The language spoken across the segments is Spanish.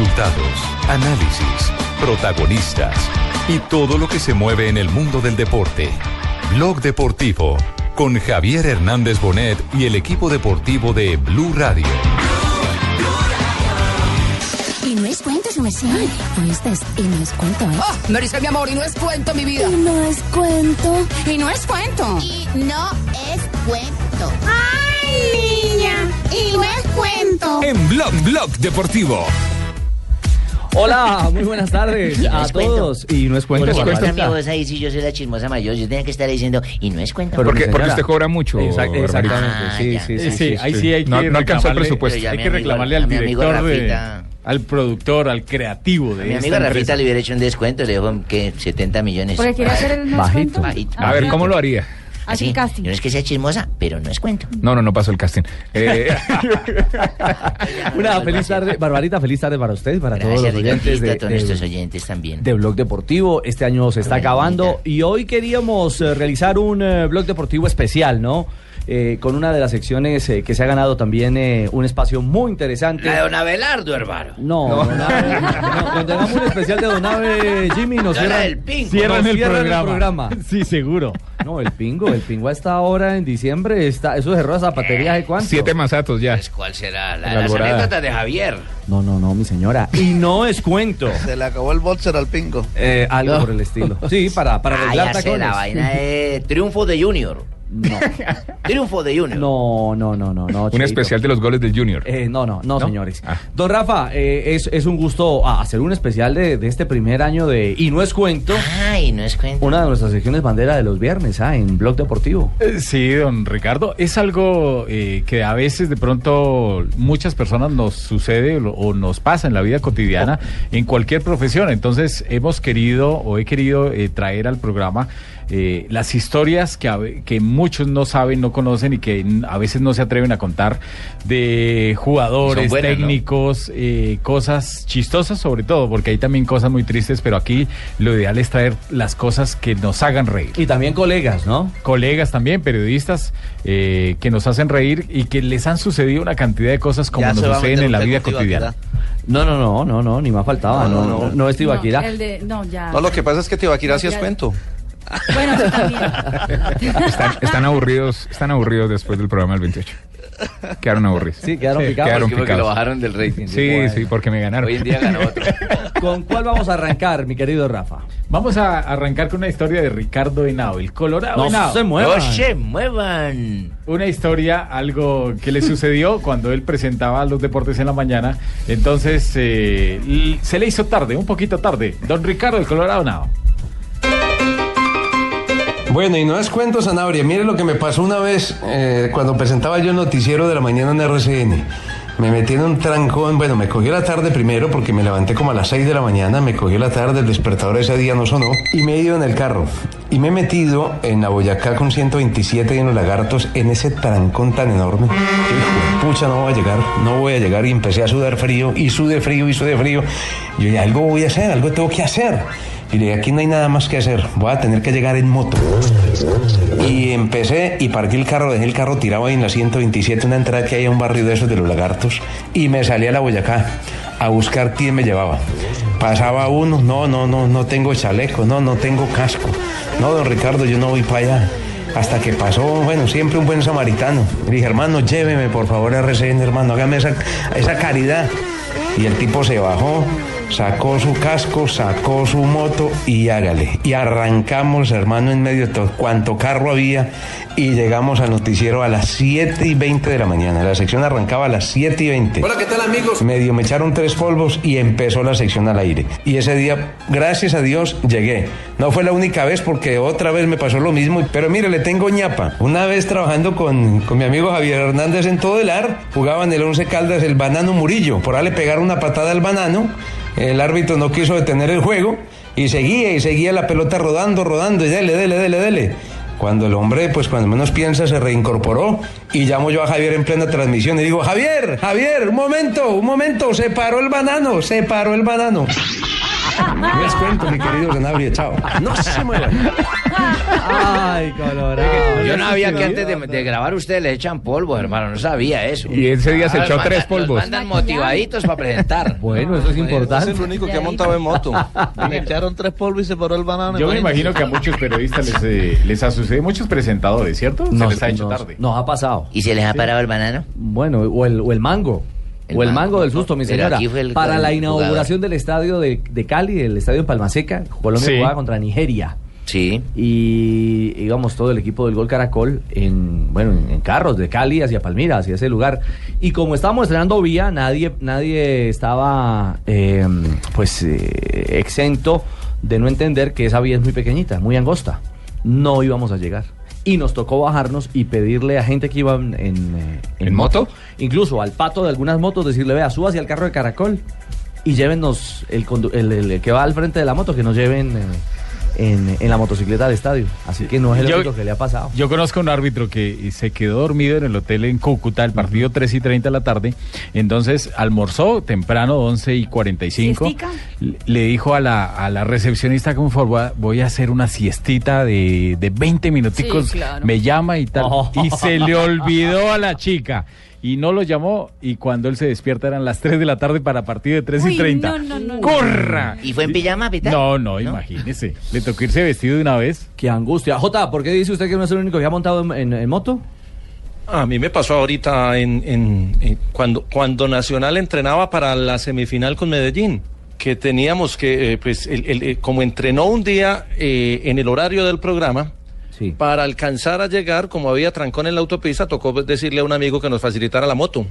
Resultados, análisis, protagonistas y todo lo que se mueve en el mundo del deporte. Blog Deportivo con Javier Hernández Bonet y el equipo deportivo de Blue Radio. Y no es cuento, su merced. Oíste, y no es cuento, ¿eh? Oh, me dice mi amor, y no es cuento, mi vida. Y no es cuento. Y no es cuento. Y no es cuento. ¡Ay, niña! Y no es cuento. En Blog Blog Deportivo. Hola, muy buenas tardes a es cuento. todos. Y no es cuento. Porque Bárbara. cuenta mi voz ahí si yo soy la chismosa mayor, yo tenía que estar diciendo, y no es cuento. Pero Porque, porque usted cobra mucho. Exact- exactamente, Ah, sí, ya. sí, sí, Sí, sí. ahí sí hay que No- no alcanzó el reclamarle- presupuesto. Hay que reclamarle al mi amigo director, de- Rafita. al productor, al creativo de A mi amigo Rafita empresa. le hubiera hecho un descuento, le dijo que 70 millones. Porque quiere hacer el no es Bajito. Bajito. A ver, ¿cómo lo haría? Así el casting. No es que sea chismosa, pero no es cuento. No, no, no pasó el casting. Eh, Una feliz tarde, Barbarita, feliz tarde para usted, para todos los oyentes Ricardito, de, a todos de- nuestros oyentes también. de Blog Deportivo. Este año se está acabando y hoy queríamos eh, realizar un eh, Blog Deportivo especial, ¿no? Eh, con una de las secciones eh, que se ha ganado también eh, un espacio muy interesante. La de don Abelardo, hermano. No, Don Abe, no, cuando tengamos un especial de Don Abe, Jimmy, nos cierran, del Pingo. Cierran, nos el, cierran programa. Sí, seguro. No, el pingo, el pingo a esta hora en diciembre está, eso cerró la zapatería de cuánto. siete masatos ya. Pues, ¿Cuál será? La La de las anécdotas de Javier. No, no, no, mi señora. Y no es cuento. Se le acabó el boxer al pingo. Eh, algo por el estilo. Sí, para, para Ah, arreglar ya sé, tacones. la vaina de Triunfo de Junior. No, Triunfo de Junior. no, no, no, no. no Un especial de los goles del Junior. Eh, no, no, no, ¿No? señores. Ah. Don Rafa, eh, es, es un gusto ah, hacer un especial de, de este primer año de Y no es cuento. Ay, no es cuento. Una de nuestras secciones bandera de los viernes, ah, en Blog Deportivo. Eh, Sí, don Ricardo, es algo eh, que a veces de pronto muchas personas nos sucede o, o nos pasa en la vida cotidiana en cualquier profesión. Entonces hemos querido o he querido eh, traer al programa eh, las historias que, que muchos no saben, no conocen y que a veces no se atreven a contar de jugadores, técnicos, eh, cosas chistosas sobre todo, porque hay también cosas muy tristes, pero aquí lo ideal es traer las cosas que nos hagan reír Y también colegas, ¿no? colegas también, periodistas, eh, que nos hacen reír y que les han sucedido una cantidad de cosas como Ya nos suceden en la vida cotidiana. No, no, no, no, no, ni más faltaba. No, No, no, no, no, no. es Tibaquira. No, el de, no, ya. No, lo que pasa es que Tibaquira sí es Ya. cuento. Bueno, sí, también. Están, están aburridos, están aburridos después del programa del 28. Quedaron aburridos. Sí, quedaron picados. Quedaron Porque lo picados. bajaron del rating. Sí, Bueno. sí, porque me ganaron. Hoy en día ganó otro. ¿Con cuál vamos a arrancar, mi querido Rafa? Vamos a arrancar con una historia de Ricardo Henao, el Colorado No Henao. se muevan. ¡No se muevan! Una historia, algo que le sucedió cuando él presentaba los deportes en la mañana. Entonces eh, se le hizo tarde, un poquito tarde. Don Ricardo, el Colorado Henao. Bueno, y no es cuento, Sanabria. Mire lo que me pasó una vez eh, cuando presentaba yo el noticiero de la mañana en RCN. Me metí en un trancón, bueno, me cogió la tarde primero porque me levanté como a las 6 de la mañana, me cogió la tarde, el despertador ese día no sonó y me he ido en el carro. Y me he metido en la Boyacá con 127 y en los lagartos en ese trancón tan enorme. Hijo pucha, no voy a llegar, no voy a llegar y empecé a sudar frío y sudé frío y sudé frío. Yo dije, algo voy a hacer, algo tengo que hacer. Y le dije, aquí no hay nada más que hacer, voy a tener que llegar en moto. Y empecé y parqué el carro, dejé el carro tirado ahí en la 127, una entrada que hay a un barrio de esos de los lagartos, y me salí a la Boyacá a buscar quién me llevaba. Pasaba uno, no, no, no, no tengo chaleco, no, no tengo casco. No, don Ricardo, yo no voy para allá. Hasta que pasó, bueno, siempre un buen samaritano. Le dije, hermano, lléveme por favor a RCN, hermano, hágame esa, esa caridad. Y el tipo se bajó, sacó su casco, sacó su moto y hágale. Y arrancamos, hermano, en medio de todo cuanto carro había y llegamos al noticiero a las 7 y 20 de la mañana. La sección arrancaba a las 7 y 20. Hola, ¿qué tal, amigos? Medio me echaron tres polvos y empezó la sección al aire. Y ese día, gracias a Dios, llegué. No fue la única vez porque otra vez me pasó lo mismo. Pero mire, le tengo ñapa. Una vez trabajando con, con mi amigo Javier Hernández en todo el ar, jugaban el Once Caldas el banano Murillo. Por ahí le pegaron una patada al banano. El árbitro no quiso detener el juego y seguía y seguía la pelota rodando, rodando y dele, dele, dele, dele. Cuando el hombre, pues cuando menos piensa, se reincorporó y llamo yo a Javier en plena transmisión y digo, Javier, Javier, un momento, un momento, se paró el banano, se paró el banano. Les cuento, mi querido Sanabria, chao. No se muevan. Ay, colorado. Yo no sabía que antes de, de grabar ustedes le echan polvo, hermano. No sabía eso. Y ese día se echó los tres los polvos. mandan motivaditos para presentar. Bueno, eso es importante. Es el único que ha montado en moto. Le echaron tres polvos y se paró el banano. Yo me imagino que a muchos periodistas les, eh, les ha sucedido, muchos presentadores, ¿cierto? Se les ha hecho nos- tarde. Nos ha pasado. ¿Y se les ha parado el banano? Bueno, o el, o el mango. El o el mango, mango del susto, mi señora. el- Para la jugador. inauguración del estadio de, de Cali, el estadio en Palmaseca, Colombia Sí. jugaba contra Nigeria. Sí. Y íbamos todo el equipo del Gol Caracol en, bueno, en, en carros de Cali hacia Palmira, hacia ese lugar. Y como estábamos estrenando vía, nadie, nadie estaba eh, pues eh, exento de no entender que esa vía es muy pequeñita, muy angosta. No íbamos a llegar. Y nos tocó bajarnos y pedirle a gente que iba en, en, eh, ¿En moto? incluso al pato de algunas motos, decirle, vea, suba hacia el carro de Caracol y llévennos el, condu- el, el- el que va al frente de la moto, que nos lleven eh, en, en la motocicleta al estadio. Así que no es el Yo- único que le ha pasado. Yo conozco un árbitro que se quedó dormido en el hotel en Cúcuta, el partido 3 y 30 de la tarde. Entonces almorzó temprano, 11 y 45. ¿Siestica? Le- Le dijo a la, a la recepcionista, como favor, voy a- voy a hacer una siestita de, de 20 minuticos. Sí, claro. Me llama y tal. Oh. Y se le olvidó a la chica. Y no lo llamó y cuando él se despierta eran las 3 de la tarde para partido de 3 y Uy, 30. no, no, no, no. ¡Corra! ¿Y fue en pijama, Pita? No, no, imagínese. Le tocó irse vestido de una vez. Qué angustia. Jota, ¿por qué dice usted que no es el único que ha montado en, en- en moto? A mí me pasó ahorita en, en- en- cuando, cuando Nacional entrenaba para la semifinal con Medellín, que teníamos que, eh, pues, el- el- eh, como entrenó un día eh, en el horario del programa, Sí. para alcanzar a llegar, como había trancón en la autopista, tocó decirle a un amigo que nos facilitara la moto.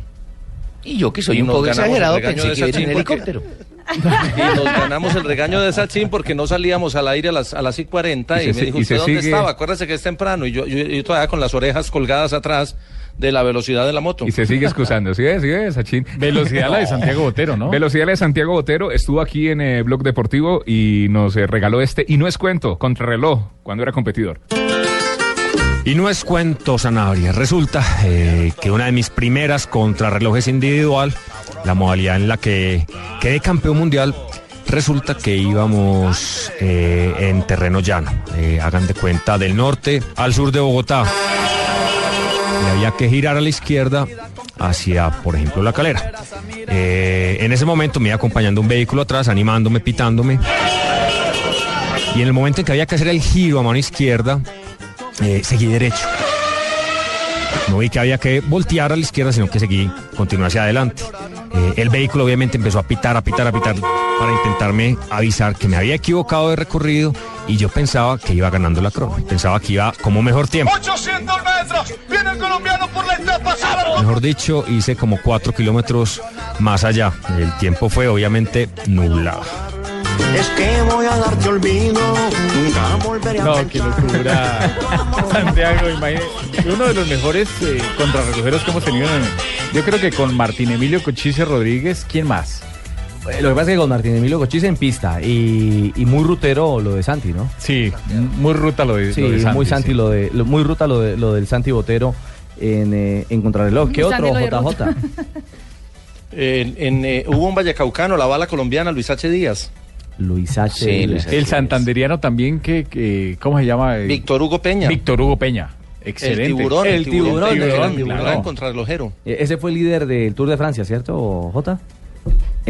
Y yo que soy un poco exagerado, pensé que en helicóptero. Y nos ganamos el regaño de Sachin porque no salíamos al aire a las, a las y 40 Y y, se me dijo, y ¿usted dónde sigue- estaba? Acuérdese que es temprano. Y yo, yo, yo todavía con las orejas colgadas atrás de la velocidad de la moto. Y se sigue excusando. ¿Sí ves? ¿Sí ves, Sachin? Velocidad la de Santiago Botero, ¿no? Velocidad la de Santiago Botero estuvo aquí en eh, Blog Deportivo y nos eh, regaló este, y no es cuento, contrarreloj, cuando era competidor. Y no es cuento, Sanabria. Resulta eh, que una de mis primeras contrarrelojes individual, la modalidad en la que quedé campeón mundial, resulta que íbamos eh, en terreno llano. Eh, hagan de cuenta del norte al sur de Bogotá. Y había que girar a la izquierda hacia, por ejemplo, la calera. Eh, en ese momento me iba acompañando un vehículo atrás, animándome, pitándome. Y en el momento en que había que hacer el giro a mano izquierda, eh, seguí derecho. No vi que había que voltear a la izquierda, sino que seguí, continué hacia adelante. Eh, el vehículo obviamente empezó a pitar, a pitar, a pitar para intentarme avisar que me había equivocado de recorrido y yo pensaba que iba ganando la crono. Pensaba que iba como mejor tiempo. 800 metros. El colombiano por la etapa. Mejor dicho, hice como cuatro kilómetros más allá. El tiempo fue obviamente nublado. Es que voy a darte olvido. Nunca volveré a No, qué locura. Santiago, imagínate. Uno de los mejores eh, contrarrelojeros que hemos tenido. en- yo creo que con Martín Emilio Cochise Rodríguez. ¿Quién más? Lo que pasa es que con Martín Emilio Cochise en pista y, y muy rutero lo de Santi, ¿no? Sí, muy ruta lo de, Sí, lo de Santi, muy Santi sí. lo de lo- muy ruta lo de lo del Santi Botero en, eh, en contrarreloj. ¿Qué otro JJ? En- en, eh, hubo un vallecaucano, la bala colombiana, Luis H. Díaz. Luis H. Sí, Luis H. El santanderiano también que, que- ¿cómo se llama? Víctor Hugo Peña. Víctor Hugo Peña. Excelente. El tiburón, el tiburón, el tiburón, tiburón, claro. el contrarrelojero. Eh, Ese fue el líder del Tour de Francia, ¿cierto, J?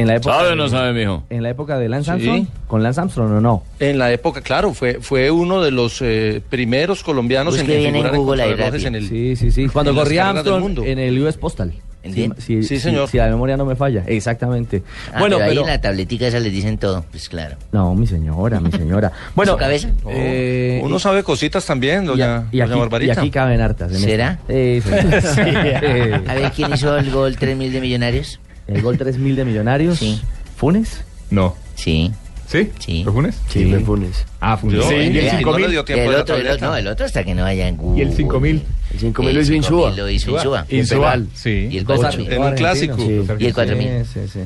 En la época ¿Sabe o de- no sabe, mijo? En la época de Lance Sí. Armstrong, con Lance Armstrong o no? En la época, claro, fue, fue uno de los eh, primeros colombianos en, Busque bien en en Google en el Sí, sí, sí. Cuando corría Armstrong mundo. en el US Postal. ¿Entiendes? Si, si- si- Si la memoria no me falla, exactamente. Ah, bueno, pero ahí pero... en la tabletica esa les dicen todo, pues claro. No, mi señora, mi señora. Bueno, ¿Su cabeza? eh, Uno sabe cositas también, doña, y, doña aquí, Barbarita. y aquí caben hartas. en ¿Será? esta. Sí, sí. Eh, A ver, ¿quién hizo el gol 3000 de millonarios? El gol 3000 de Millonarios. Sí. ¿Funes? No. Sí. ¿Sí? Sí. ¿Fue Funes? Sí, fue Funes. Ah, Funes. Sí, y- el y no 5000. le dio Y tiempo el de la otro, el otro- tableta. no, el otro hasta que no vaya en Google. Y el 5000. El 5000 lo hizo 5000 Insúa. Lo hizo Insúa. Insúa, sí. Y el Dos 4000. ar- En un clásico. sí. Y el 4000. Sí, sí, sí.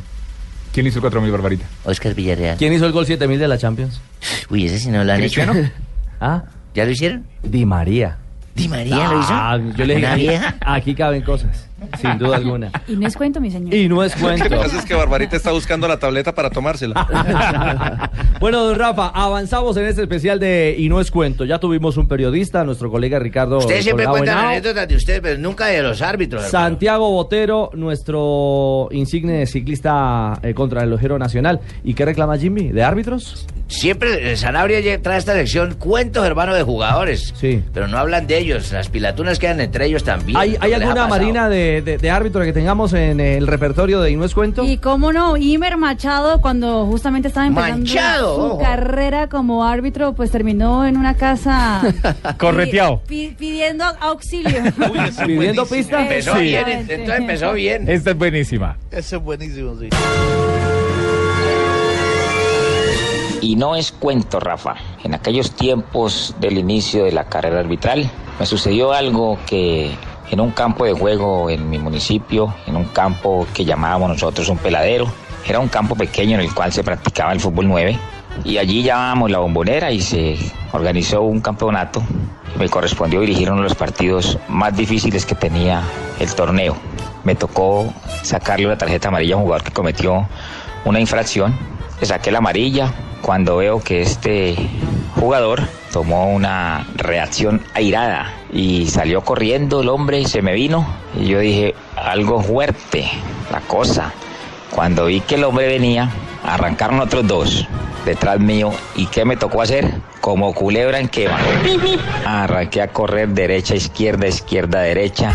¿Quién hizo el 4000, Barbarita? Oscar Villarreal. ¿Quién hizo el gol 7000 de la Champions? Uy, ese sí no lo han hecho. Ah, ¿Ya lo hicieron? Di María. ¿Di María lo hizo? Ah, yo le ¿Una dije, vieja? aquí caben cosas, sin duda alguna. Y no es cuento, mi señor. Y no es Lo que cuento. pasa es que Barbarita está buscando la tableta para tomársela. bueno, don Rafa, avanzamos en este especial de Y no es cuento. Ya tuvimos un periodista, nuestro colega Ricardo. Ustedes siempre cuentan anécdotas de ustedes, pero nunca de los árbitros. hermano. Santiago Botero, nuestro insigne ciclista eh, contrarrelojero nacional. ¿Y qué reclama Jimmy? ¿De árbitros? Siempre eh, Sanabria trae a esta sección cuentos, hermano, de jugadores. Sí. Pero no hablan de ellos. Las pilatunas quedan entre ellos también. ¿Hay, ¿No hay alguna marina de, de, de árbitro que tengamos en el repertorio de Y no es cuento? Y cómo no, Imer Machado, cuando justamente estaba empezando Manchado, su ojo. carrera como árbitro, pues terminó en una casa Correteado. pi- pi- pidiendo auxilio. Pidiendo pistas. Empezó Sí. bien, entonces empezó bien. Esta es buenísima. Ese es buenísimo, sí. Y no es cuento, Rafa. En aquellos tiempos del inicio de la carrera arbitral, me sucedió algo que en un campo de juego en mi municipio, en un campo que llamábamos nosotros un peladero, era un campo pequeño en el cual se practicaba el fútbol 9. Y allí llamábamos la bombonera y se organizó un campeonato. Me correspondió dirigir uno de los partidos más difíciles que tenía el torneo. Me tocó sacarle una tarjeta amarilla a un jugador que cometió una infracción. Le saqué la amarilla cuando veo que este jugador tomó una reacción airada y salió corriendo el hombre y se me vino. Y yo dije, algo fuerte, la cosa. Cuando vi que el hombre venía, arrancaron otros dos detrás mío. ¿Y qué me tocó hacer? Como culebra en quema. Arranqué a correr derecha, izquierda, izquierda, derecha.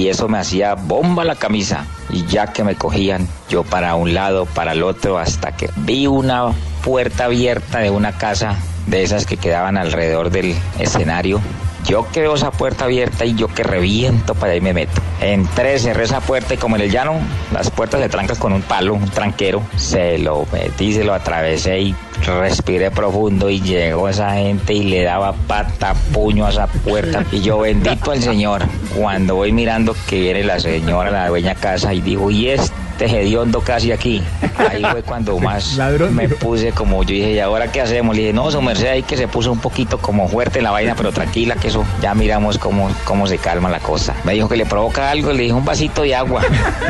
Y eso me hacía bomba la camisa. Y ya que me cogían, yo para un lado, para el otro, hasta que vi una puerta abierta de una casa de esas que quedaban alrededor del escenario. Yo que veo esa puerta abierta y yo que reviento para ahí me meto. Entré, cerré esa puerta y como en el llano, las puertas se trancan con un palo, un tranquero. Se lo metí, se lo atravesé y respiré profundo y llegó esa gente y le daba pata, puño a esa puerta. Y yo bendito al Señor. Cuando voy mirando que viene la señora, la dueña casa, y dijo, y este hediondo casi aquí. Ahí fue cuando más me puse como yo dije, ¿y ahora qué hacemos? Le dije, no, su merced ahí que se puso un poquito como fuerte la vaina, pero tranquila, que eso ya miramos cómo, cómo se calma la cosa. Me dijo que le provoca algo, le dije un vasito de agua.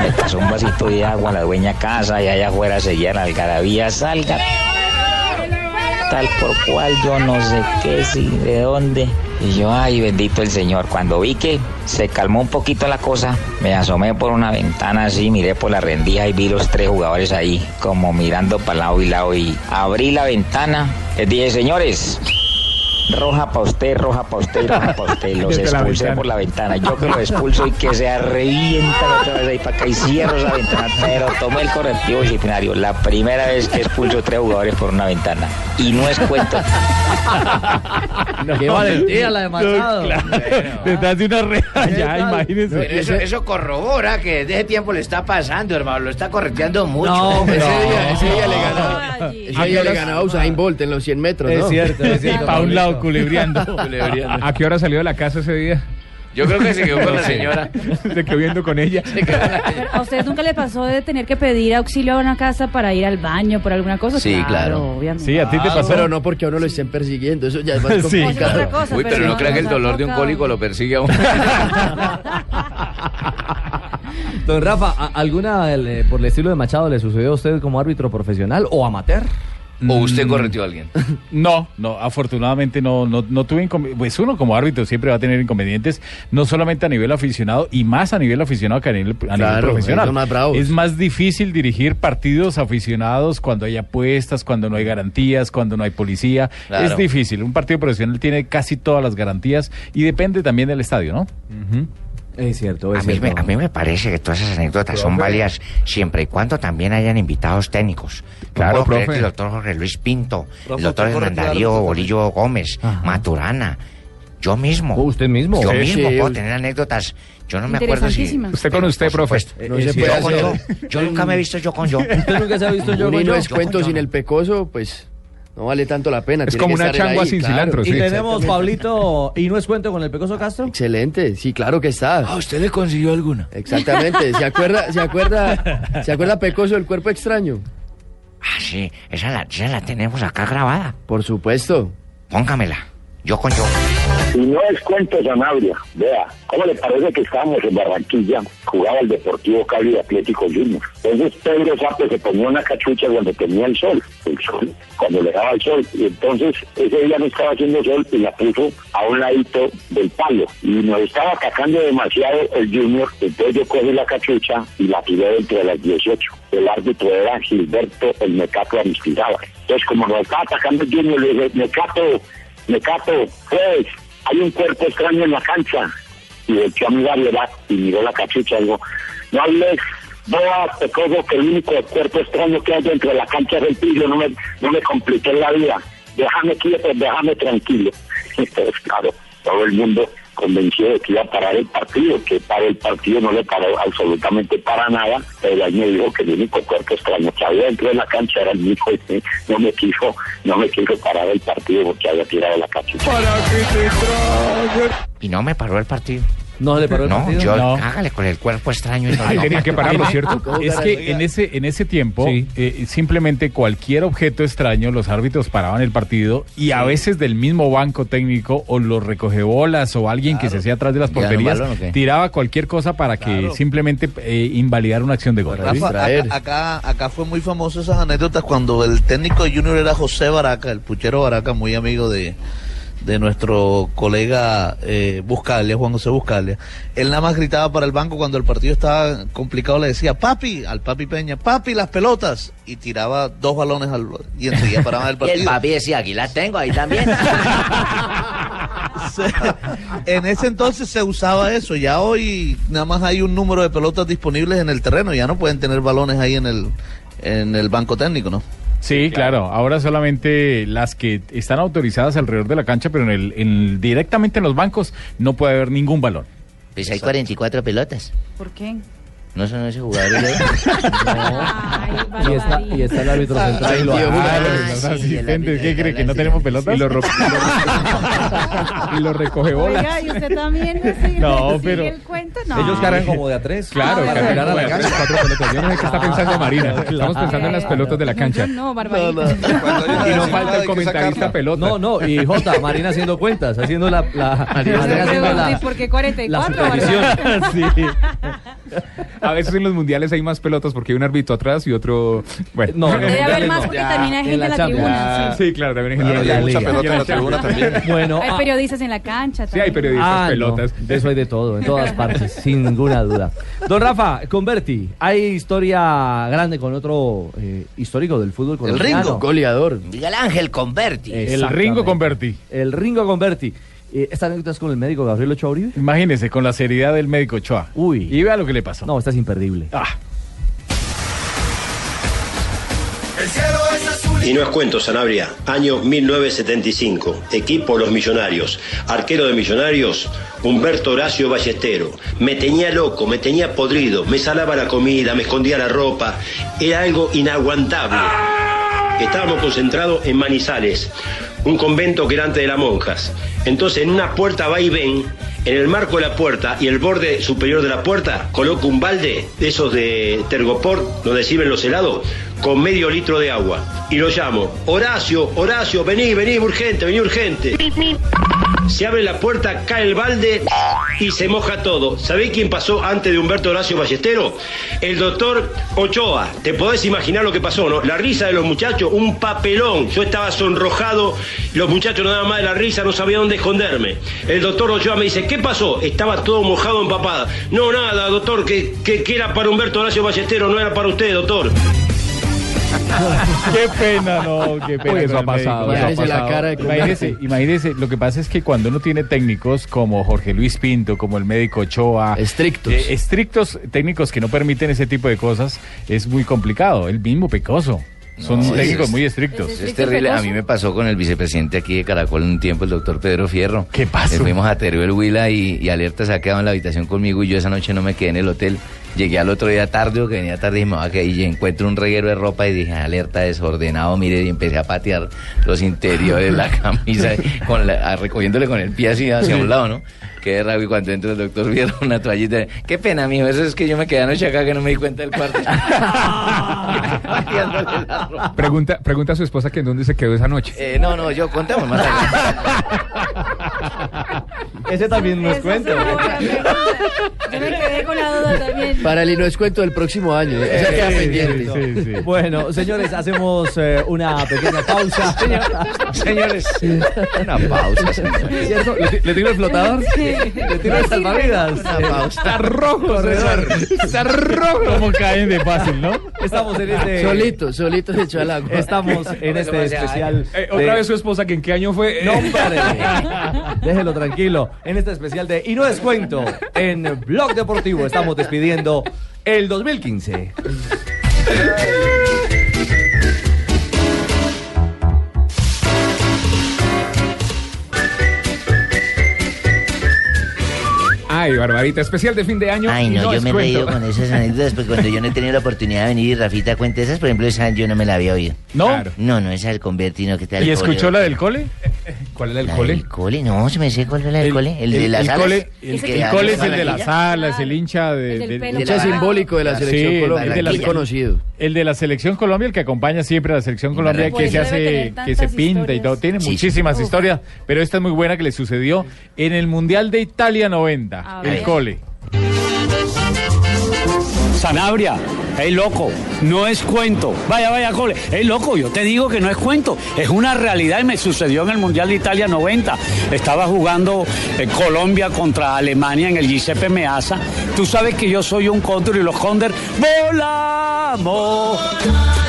Me pasó un vasito de agua a la dueña casa y allá afuera seguía la algarabía, salga tal por cual, yo no sé qué, si de dónde. Y yo, ay, bendito el Señor. Cuando vi que se calmó un poquito la cosa, me asomé por una ventana así, miré por la rendija y vi los tres jugadores ahí, como mirando para lado y lado. Y abrí la ventana, les dije, señores. Roja para usted, roja para usted, y roja para usted. Los expulsé por la ventana. Yo que los expulso y que se revientan otra vez ahí para acá y cierro esa ventana. Pero tomé el correctivo disciplinario. La primera vez que expulso tres jugadores por una ventana. Y no es cuento. Qué valentía la de Machado. Detrás de una reja, ya, imagínense. Pero eso, eso corrobora que desde ese tiempo le está pasando, hermano. Lo está correteando mucho. No, Ese no. día, ese día le ganaba. Ese día le ganaba a Usain Bolt en los 100 metros, ¿no? Es cierto, es Y cierto. para un lado culebreando. Culebreando. ¿A qué hora salió de la casa ese día? Yo creo que se quedó con la No señora. Se quedó viendo con ella. ¿A usted nunca le pasó de tener que pedir auxilio a una casa para ir al baño por alguna cosa? Sí, claro. Obviamente. Sí, a ti te pasó. Pero no porque a uno lo estén persiguiendo, eso ya es más Sí. Complicado. otra cosa, Uy, pero no crean que el dolor de un cólico lo persigue a uno. Don Rafa, ¿a- ¿alguna eh, por el estilo de Machado le sucedió a usted como árbitro profesional o amateur? ¿O usted Mm. correteó a alguien? No, no, afortunadamente no, no, no tuve inconvenientes. Pues uno como árbitro siempre va a tener inconvenientes, no solamente a nivel aficionado y más a nivel aficionado que a nivel, a nivel profesional. son más bravos. Es más difícil dirigir partidos aficionados cuando hay apuestas, cuando no hay garantías, cuando no hay policía. Claro. Es difícil. Un partido profesional tiene casi todas las garantías y depende también del estadio, ¿no? Es cierto, A mí, me, a mí me parece que todas esas anécdotas son Profe. válidas siempre y cuando también hayan invitados técnicos. Claro, profe. que el doctor Jorge Luis Pinto, Profe, el doctor Hernán Darío. Bolillo Gómez, Maturana, yo mismo. ¿Usted mismo? Yo Sí, mismo sí, puedo tener anécdotas. Yo no me acuerdo si... Usted con usted, profe. No Eh, se puede yo con hacer. yo. Yo nunca me he visto yo con yo. ¿Usted nunca se ha visto yo con y no yo? es cuento sin el pecoso, pues no vale tanto la pena. Es tiene como que una estar changua ahí, sin claro. cilantro, Y sí. tenemos, Pablito, ¿y no es cuento con el Pecoso Castro? Excelente, sí, claro que está. ¿A usted le consiguió alguna? Exactamente, ¿se acuerda, se acuerda, se acuerda Pecoso del cuerpo extraño? Ah, sí, esa la, esa la tenemos acá grabada. Por supuesto. Póngamela. Yo con yo. Y no es cuento Sanabria. Vea, ¿cómo le parece que estábamos en Barranquilla? Jugaba el Deportivo Cali de Atlético Junior. Entonces Pedro Sape se ponía una cachucha donde tenía el sol, el sol, cuando le daba el sol. Y entonces ese día no estaba haciendo sol y la puso a un ladito del palo. Y nos estaba atacando demasiado el Junior. Entonces yo cogí la cachucha y la tiré dentro de las 18. El árbitro era Gilberto el Mecato Aristizábal. Entonces como nos estaba atacando el Junior, le dije, Mecato, Mecato, pues, hay un cuerpo extraño en la cancha. Y hecho a mi variedad y miró la cachucha y digo, no hables, boa, pecoso, que el único cuerpo extraño que hay dentro de la cancha es el no me, no me compliques la vida. Déjame quieto, déjame tranquilo. Entonces, claro, todo el mundo convencido de que iba a parar el partido, que para el partido no le paró absolutamente para nada, pero ahí me dijo que el único cuerpo extraño que había dentro de la cancha era el mío y no me quiso, no me quiso parar el partido porque había tirado la cachucha. Y no me paró el partido. ¿No le paró el no, partido? yo No. hágale con el cuerpo extraño. Y no, Ay, no. tenía que pararlo, ¿cierto? Es que en ese, en ese tiempo, Sí. eh, simplemente cualquier objeto extraño, los árbitros paraban el partido y a veces del mismo banco técnico o los recogebolas o alguien que se hacía atrás de las ¿Tiraron porterías tiraba cualquier cosa para que simplemente eh, invalidar una acción de gol. Rafa, acá, acá, acá fue muy famoso esas anécdotas cuando el técnico de Junior era José Baraca, el puchero Baraca, muy amigo de, de nuestro colega eh, Buscalia, Juan José Buscalia. Él nada más gritaba para el banco cuando el partido estaba complicado, le decía, papi, al papi Peña, papi, las pelotas. Y tiraba dos balones al, y enseguida paraban el Y partido. el papi decía, aquí las tengo, ahí también. en ese entonces se usaba eso, ya hoy nada más hay un número de pelotas disponibles en el terreno, ya no pueden tener balones ahí en el, en el banco técnico, ¿no? Sí, claro. Ahora solamente las que están autorizadas alrededor de la cancha, pero en el, en- directamente en los bancos no puede haber ningún balón. Pues hay 44 pelotas. ¿Por qué? ¿No son ese jugador? Y está, y está el árbitro central y lo los asistentes, ¿Qué cree? ¿Que no tenemos pelotas? Y lo, ro- y lo recoge bolas. Oiga, ¿y usted también No, pero- el cuento? No. Ellos cargan como de a tres. Claro, Ah, cargan a tres, cuatro pelotas. Yo no sé qué está pensando Marina. Estamos pensando en las pelotas de la cancha. No, no, barbarita. Y no falta el comentarista pelota. No, no, y Jota, Marina haciendo cuentas, haciendo la... la Marina haciendo la... ¿y por qué La 44? supervisión. barbarita? Sí. A veces en los mundiales hay más pelotas porque hay un árbitro atrás y otro. Bueno. No, no, Debe haber más porque también hay En gente la en la tribuna. sí. Sí, claro, también hay gente en la liga. Mucha Y en la tribuna también. Bueno, Hay ah, periodistas en la cancha. Sí, hay también. periodistas, Ah, no, pelotas. de eso hay de todo, en todas partes, sin ninguna duda. Don Rafa, Converti, hay historia grande con otro eh, histórico del fútbol colombiano. Ringo. Goleador. Miguel Ángel Converti. El. Ringo Converti. El Ringo Converti. Eh, ¿Esta anécdota es con el médico Gabriel Ochoa Uribe? Imagínese con la seriedad del médico Ochoa. Uy. Y vea lo que le pasó. No, esta es imperdible. Ah, Y no es cuento, Sanabria. Año 1975. Equipo Los Millonarios. Arquero de Millonarios, Humberto Horacio Ballestero. Me tenía loco, me tenía podrido, me salaba la comida, me escondía la ropa. Era algo inaguantable. Estábamos concentrados en Manizales, un convento que era antes de las monjas. Entonces, en una puerta va y ven, en el marco de la puerta y el borde superior de la puerta, coloco un balde de esos de Tergopor, donde sirven los helados, con medio litro de agua. Y lo llamo, Horacio, Horacio, vení, vení urgente, vení urgente. se abre la puerta, cae el balde y se moja todo. ¿Sabéis quién pasó antes de Humberto Horacio Ballestero? El doctor Ochoa. Te podés imaginar lo que pasó, ¿no? La risa de los muchachos, un papelón. Yo estaba sonrojado, los muchachos no daban más de la risa, no sabía dónde esconderme. El doctor Ochoa me dice, ¿qué pasó? Estaba todo mojado, empapada. No, nada, doctor, que, que, que era para Humberto Horacio Ballestero, no era para usted, doctor. Qué pena, no, qué pena. Uy, eso ha pasado, eso ha Imagínese la cara de Imagínese, imagínese, lo que pasa es que cuando uno tiene técnicos como Jorge Luis Pinto, como el médico Ochoa, Estrictos. eh, estrictos técnicos que no permiten ese tipo de cosas, es muy complicado. El mismo Pecoso. Son No, técnicos es- muy estrictos. Es terrible. A mí me pasó con el vicepresidente aquí de Caracol en un tiempo, el doctor Pedro Fierro. ¿Qué pasó? fuimos a Teruel Huila y, y Alerta se ha quedado en la habitación conmigo y yo esa noche no me quedé en el hotel. Llegué al otro día tarde o que venía tarde y me voy a quedar y encuentro un reguero de ropa y dije, alerta desordenado, mire, y empecé a patear los interiores, la camisa, con la- a- recogiéndole con el pie así hacia un lado, ¿no? Qué rabia y cuando entra el doctor Fierro una toallita. Qué pena, mijo, eso es que yo me quedé anoche acá que no me di cuenta del cuarto. Pateándole la ropa. Pregunta, pregunta a su esposa que en dónde se quedó esa noche. Eh, no, no, yo contamos más adelante. Ese también nos cuenta. Yo me quedé con la duda también. Para el es cuento del próximo año. Esa queda pendiente. Bueno, señores, hacemos eh, una pequeña pausa. Señores, una pausa. ¿Le, le tiro el flotador? ¿Le tiro el salvavidas? Una pausa. Está rojo. César. Está rojo. ¿Cómo caen de fácil, no? Estamos en este... Solito, solito se echó al agua. Estamos en este especial... Eh, otra de- vez su esposa, que en qué año fue. No, hombre. Déjelo tranquilo. En este especial de Y no es cuento, en Blog Deportivo estamos despidiendo el 2015. Ay, Barbarita, especial de fin de año. Ay, no, yo me he reído con esas anécdotas porque cuando yo no he tenido la oportunidad de venir y Rafita cuenta esas, por ejemplo, esa yo no me la había oído. ¿No? Claro. No, no, esa del convertino que tal. ¿Y escuchó la del cole? ¿Cuál era el ¿La cole? del cole? No, se me sé cuál fue la del cole. El, de las alas. cole, el, que el cole es el de las alas, el hincha de, El Hincha simbólico de la Sí, selección el de Colombia. la- Muy conocido. El de la selección Colombia, el que acompaña siempre a la selección Colombia, que se hace, que se pinta y todo. Tiene Sí, muchísimas sí. historias, pero esta es muy buena que le sucedió en el Mundial de Italia 90, A el cole. Sanabria, ey loco, no es cuento. Vaya, vaya, cole. Ey loco, yo te digo que no es cuento. Es una realidad y me sucedió en el Mundial de Italia 90. Estaba jugando eh, Colombia contra Alemania en el Giuseppe Meazza. Tú sabes que yo soy un cóndor y los cóndor volamos. Volamos.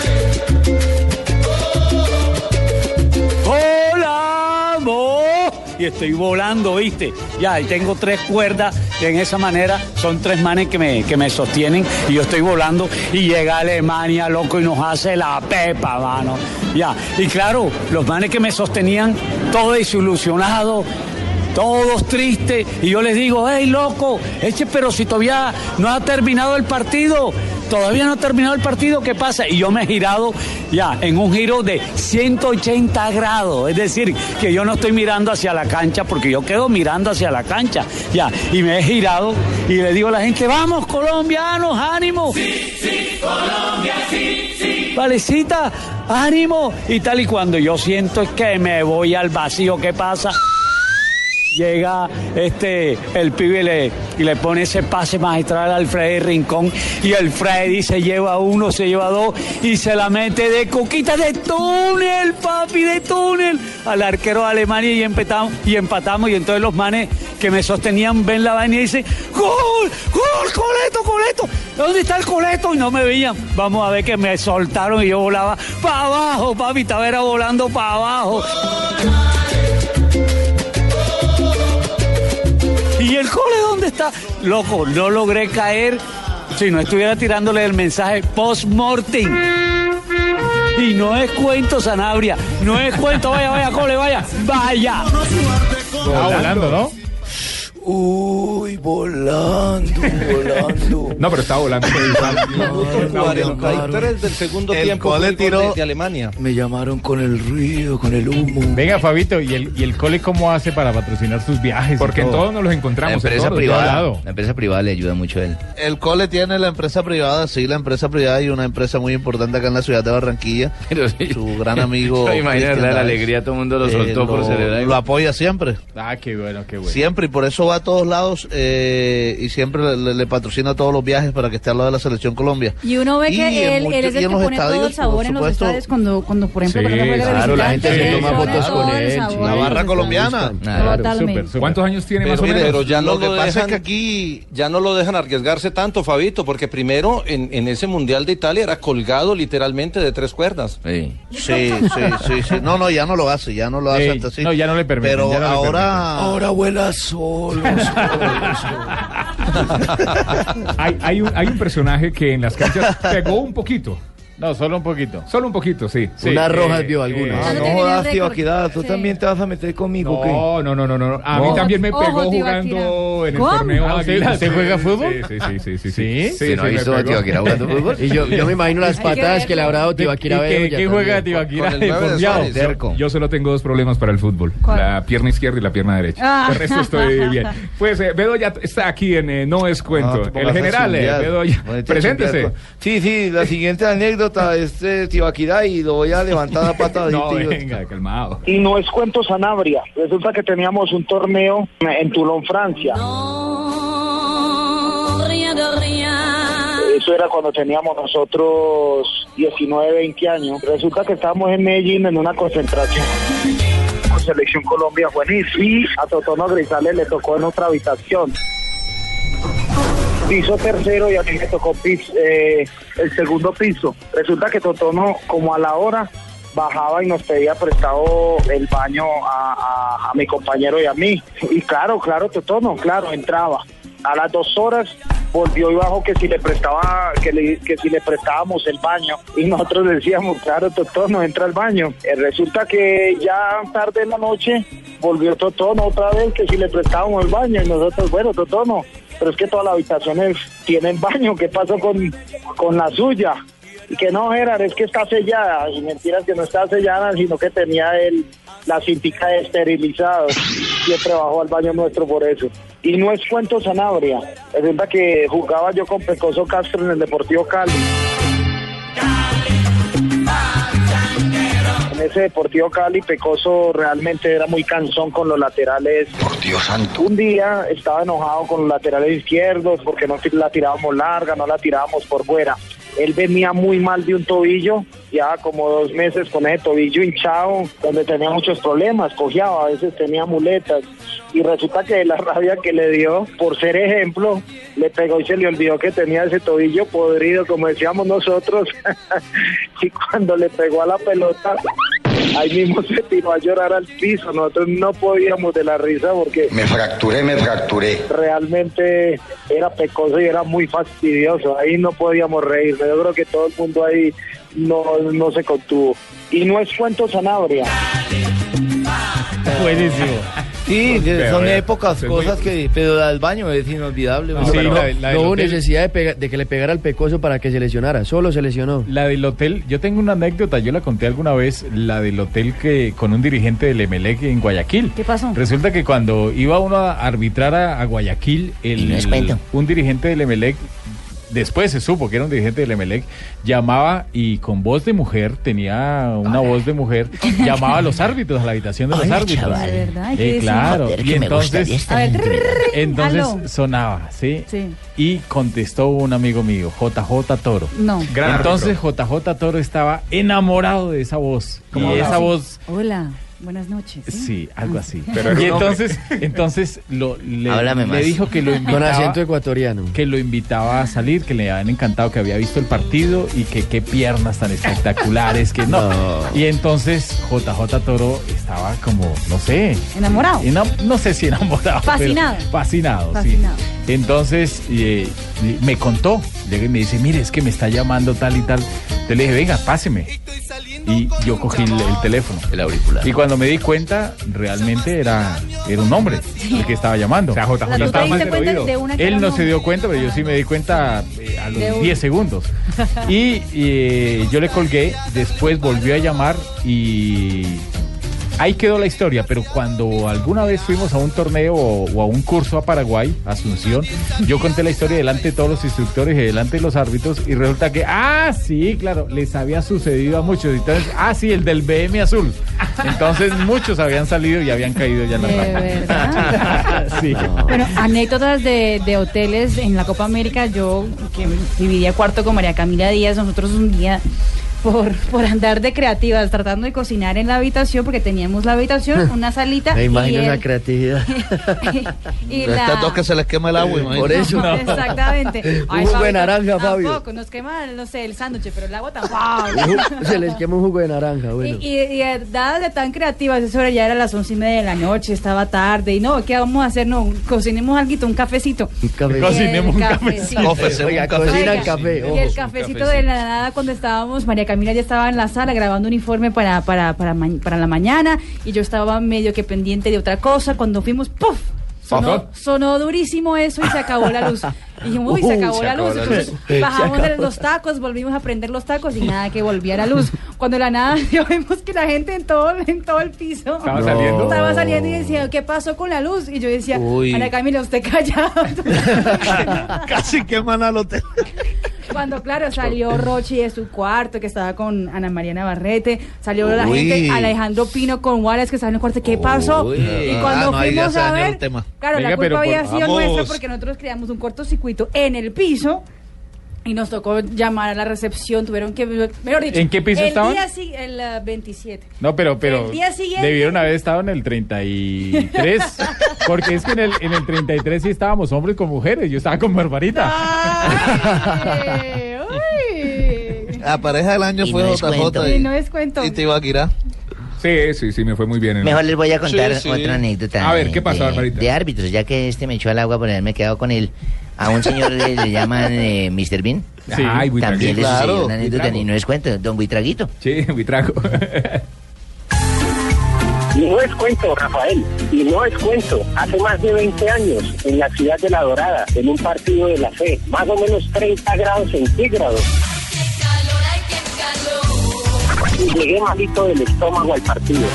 Y estoy volando, ¿viste? Ya, y tengo tres cuerdas en esa manera. Son tres manes que me, que me sostienen y yo estoy volando. Y llega Alemania, loco, y nos hace la pepa, mano. Ya, y claro, los manes que me sostenían, todos desilusionados, todos tristes. Y yo les digo, hey, loco, eche, pero si todavía no ha terminado el partido. Todavía no ha terminado el partido, ¿qué pasa? Y yo me he girado ya en un giro de 180 grados. Es decir, que yo no estoy mirando hacia la cancha porque yo quedo mirando hacia la cancha. Ya, y me he girado y le digo a la gente, vamos colombianos, ánimo. Sí, sí, Colombia, sí, sí. Valecita, ánimo. Y tal y cuando yo siento que me voy al vacío, ¿qué pasa? Llega este el pibe y le, pone ese pase magistral al Freddy Rincón y el Freddy se lleva uno, se lleva dos y se la mete de coquita de túnel, papi, de túnel al arquero de Alemania y empatamos y empatamos y entonces los manes que me sostenían ven la vaina y dicen ¡Gol! ¡Gol! ¡Coleto! ¡Coleto! ¿Dónde está el coleto? Y no me veían. Vamos a ver que me soltaron y yo volaba para abajo, papi, estaba era volando para abajo. El cole dónde está? Loco, no logré caer si no estuviera tirándole el mensaje post-mortem. Y no es cuento, Sanabria. No es cuento. Vaya, vaya, cole, vaya. Vaya. Estaba volando, ¿no? Uy, volando, volando. No, pero estaba volando. Minuto 43 del segundo El tiempo cole tiró- de, de Alemania. Me llamaron con el ruido, con el humo. Venga, Fabito, ¿y el, ¿y el cole cómo hace para patrocinar sus viajes? Porque todo? todos nos los La encontramos. en empresa todos, privada. La empresa privada le ayuda mucho a él. El cole tiene la empresa privada, sí, la empresa privada y una empresa muy importante acá en la ciudad de Barranquilla. Su gran amigo. No, imagínate, la alegría, todo el mundo lo eh, soltó por lo- celebrar. Lo apoya siempre. Ah, qué bueno, qué bueno. Siempre, y por eso va a todos lados eh, y siempre le, le- le patrocina todos los viajes para que esté al lado de la selección Colombia. Y uno ve Y que él, muchos- él es el que pone todo el sabor por en los supuesto. estadios cuando, cuando por ejemplo, Sí, cuando juega de claro, la gente se toma fotos con él, La barra colombiana. Totalmente. ¿Cuántos años tiene Pero, más o menos? pero ya no Lo pasa dejan, es que aquí ya no lo dejan arriesgarse tanto, Fabito, porque primero en, en ese Mundial de Italia era colgado literalmente de tres cuerdas. Sí. Sí, sí, sí, sí. No, no, ya no lo hace, ya no lo hace Ey, no, ya no le permiten, Pero no ahora. Ahora vuela solo. Hay, hay, un, hay un personaje que en las canchas pegó un poquito. No, solo un poquito. Solo un poquito, sí. sí. Unas Eh, rojas vio algunas. Ah, no jodas, tío Aquidad, tú Sí. también te vas a meter conmigo, ¿qué? No, no, no, no, no. A mí No. también me Ojo, pegó jugando en el ¿Cómo? torneo. Ah, ¿usted- Águila. usted juega fútbol? Sí, sí, sí, sí. ¿Sí? ¿Se no ha me visto a. Tibaquira jugando fútbol? Y yo, yo me imagino las que patadas que le habrá dado ¿Y Tibaquira qué, Bedoya qué juega. Tibaquira? Terco. Yo solo tengo dos problemas para el fútbol. ¿Cuál? La pierna izquierda y la pierna derecha. Ah. El resto estoy bien. Pues eh, Bedoya está aquí en eh, No es Cuento. el a general eh. Bedoya. A Preséntese. Sí, sí, la siguiente anécdota es eh, Tibaquirá y lo voy a levantar a pata de No, tío. venga, calmado. Y no es cuento Sanabria. Resulta que teníamos un torneo en Toulon, Francia. Eso era cuando teníamos nosotros 19, 20 años. Resulta que estábamos en Medellín en una concentración con Selección Colombia Juvenil y a Totono Grisales le tocó en otra habitación. Piso tercero y a mí me tocó pis- eh, el segundo piso. Resulta que Totono, como a la hora, bajaba y nos pedía prestado el baño a, a- a mi compañero y a mí. Y claro, claro, Totono, claro, entraba. A las dos horas volvió y bajó que si le prestaba, que, le- que si le prestábamos el baño. Y nosotros decíamos, claro, Totono, entra al baño. Eh, resulta que ya tarde en la noche volvió Totono otra vez que si le prestábamos el baño. Y nosotros, bueno, Totono, pero es que todas las habitaciones tienen baño. ¿Qué pasó con, con la suya? Y que no, Gerard, es que está sellada. Y mentiras que no está sellada, sino que tenía el, la cintica de esterilizado. Siempre bajó al baño nuestro por eso. Y no es cuento Sanabria. Resulta que jugaba yo con Pecoso Castro en el Deportivo Cali. Ese Deportivo Cali, Pecoso realmente era muy cansón con los laterales. Por Dios santo. Un día estaba enojado con los laterales izquierdos porque no la tirábamos larga, no la tirábamos por fuera. Él venía muy mal de un tobillo, ya como dos meses con ese tobillo hinchado, donde tenía muchos problemas, cojeaba, a veces tenía muletas. Y resulta que la rabia que le dio, por ser ejemplo, le pegó y se le olvidó que tenía ese tobillo podrido, como decíamos nosotros. y cuando le pegó a la pelota, ahí mismo se tiró a llorar al piso. Nosotros no podíamos de la risa porque Me fracturé, me fracturé. realmente era pecoso y era muy fastidioso. Ahí no podíamos reír. Yo creo que todo el mundo ahí no, no se contuvo. Y no es cuento Sanabria. Buenísimo. Sí, Pero, son épocas, es muy- cosas que... Pero la del baño es inolvidable. No, no hubo necesidad de, pega- de que le pegara el pecoso para que se lesionara, solo se lesionó. La del hotel, yo tengo una anécdota, yo la conté alguna vez, la del hotel que con un dirigente del Emelec en Guayaquil. ¿Qué pasó? Resulta que cuando iba uno a arbitrar a, a Guayaquil, el, Y no es el- cuento. un dirigente del Emelec, después se supo que era un dirigente del Emelec, llamaba y con voz de mujer, tenía una voz de mujer, llamaba a los árbitros, a la habitación de los árbitros. chaval. ¿De verdad? ¿Y qué Eh, claro, Joder, y entonces, sonaba, ¿sí? Sí. Y contestó un amigo mío, JJ Toro. No. Gran Entonces JJ Toro estaba enamorado de esa voz. ¿Cómo y hablaba? esa voz, Hola, buenas noches. sí, algo así. Pero y entonces, entonces lo, le, Háblame le más. dijo que lo Con invitaba, acento ecuatoriano. que lo invitaba a salir, que le habían encantado, que había visto el partido y que qué piernas tan espectaculares, que no. Y entonces JJ Toro estaba como, no sé. ¿Enamorado? enam- no sé si enamorado. pero Fascinado. fascinado, Fascinado. sí. Entonces eh, me contó, llega y me dice, mire, es que me está llamando tal y tal. Entonces le dije, venga, páseme. y yo cogí el, el teléfono. El auricular. Y cuando me di cuenta, realmente era, era un hombre el que estaba llamando. O sea, tú te Estaba diste mal cuenta oído. de una que Él no se dio cuenta, pero yo sí me di cuenta eh, a los un- 10 segundos. Y eh, yo le colgué, después volvió a llamar y ahí quedó la historia. Pero cuando alguna vez fuimos a un torneo o, o a un curso a Paraguay, Asunción, yo conté la historia delante de todos los instructores y delante de los árbitros y resulta que, ah, sí, claro, les había sucedido a muchos. Entonces, ah, sí, el del BM azul. Entonces muchos habían salido y habían caído ya en la verdad. Sí. Bueno, anécdotas de, de hoteles en la Copa América. Yo, que dividía cuarto con María Camila Díaz, nosotros un día, por, por andar de creativas, tratando de cocinar en la habitación, porque teníamos la habitación, una salita. Me imagino el- creatividad. y Estas la- dos que se les quema el agua, imagínate. Por eso. No, exactamente. Un jugo de naranja, Fabio. Tampoco, nos quema, no sé, el sándwich, pero el agua tampoco. Se les quema un jugo de naranja, bueno. Y, y, y, eh, dadas de tan creativas, eso ya era las once y media de la noche, estaba tarde, y no, ¿qué vamos a hacer? No, cocinemos algo, un cafecito. Un café. Cocinemos un cafecito. Oiga, café. cocina el Oiga, café. Y el cafecito de la nada cuando estábamos, María Camila ya estaba en la sala grabando un informe para, para, para, ma- para la mañana y yo estaba medio que pendiente de otra cosa. Cuando fuimos, ¡puf! Sonó, sonó durísimo eso y se acabó la luz. Y dijimos, uy, se acabó se la acabó luz. la bajamos de los tacos, volvimos a prender los tacos y nada que volvía la luz. Cuando de la nada yo vemos que la gente en todo, en todo el piso ¿Estaba saliendo? estaba saliendo y decía, ¿qué pasó con la luz? Y yo decía, Uy. María Camila, usted callado. Casi queman al hotel. Cuando, claro, salió Rochi de su cuarto, que estaba con Ana María Navarrete, salió la Uy. gente, Alejandro Pino con Wallace, que estaba en el cuarto, ¿qué pasó? Uy. Y Ah, cuando no, fuimos a ver, claro, Venga, la culpa pero por- había sido vamos. nuestra porque nosotros creamos un cortocircuito en el piso. Y nos tocó llamar a la recepción, tuvieron que, mejor dicho, ¿En qué piso el estaban? Día, el eh, 27. No, pero, pero El día siguiente- debieron haber estado en el 33, porque es que en el, en el 33 sí estábamos hombres con mujeres, yo estaba con Barbarita. Ay, uy. La pareja del año Y fue no. JJ Y no es cuento. y, y Tibaquirá. Sí, sí, sí, me fue muy bien. en- Mejor les voy a contar Sí, sí. otra anécdota. A ver, ¿qué pasó, de, Barbarita? de árbitros, ya que este me echó al agua por haberme quedado con él. A un señor le, le llaman eh, Mr. Bean. Sí. Ay, Buitraguito. También le Claro, sucedió una anécdota y no es cuento, don Buitraguito. Sí, Buitrago. Y no es cuento, Rafael, y no es cuento. Hace más de 20 años, en la ciudad de La Dorada, en un partido de la fe, más o menos 30 grados centígrados. Y llegué malito del estómago al partido.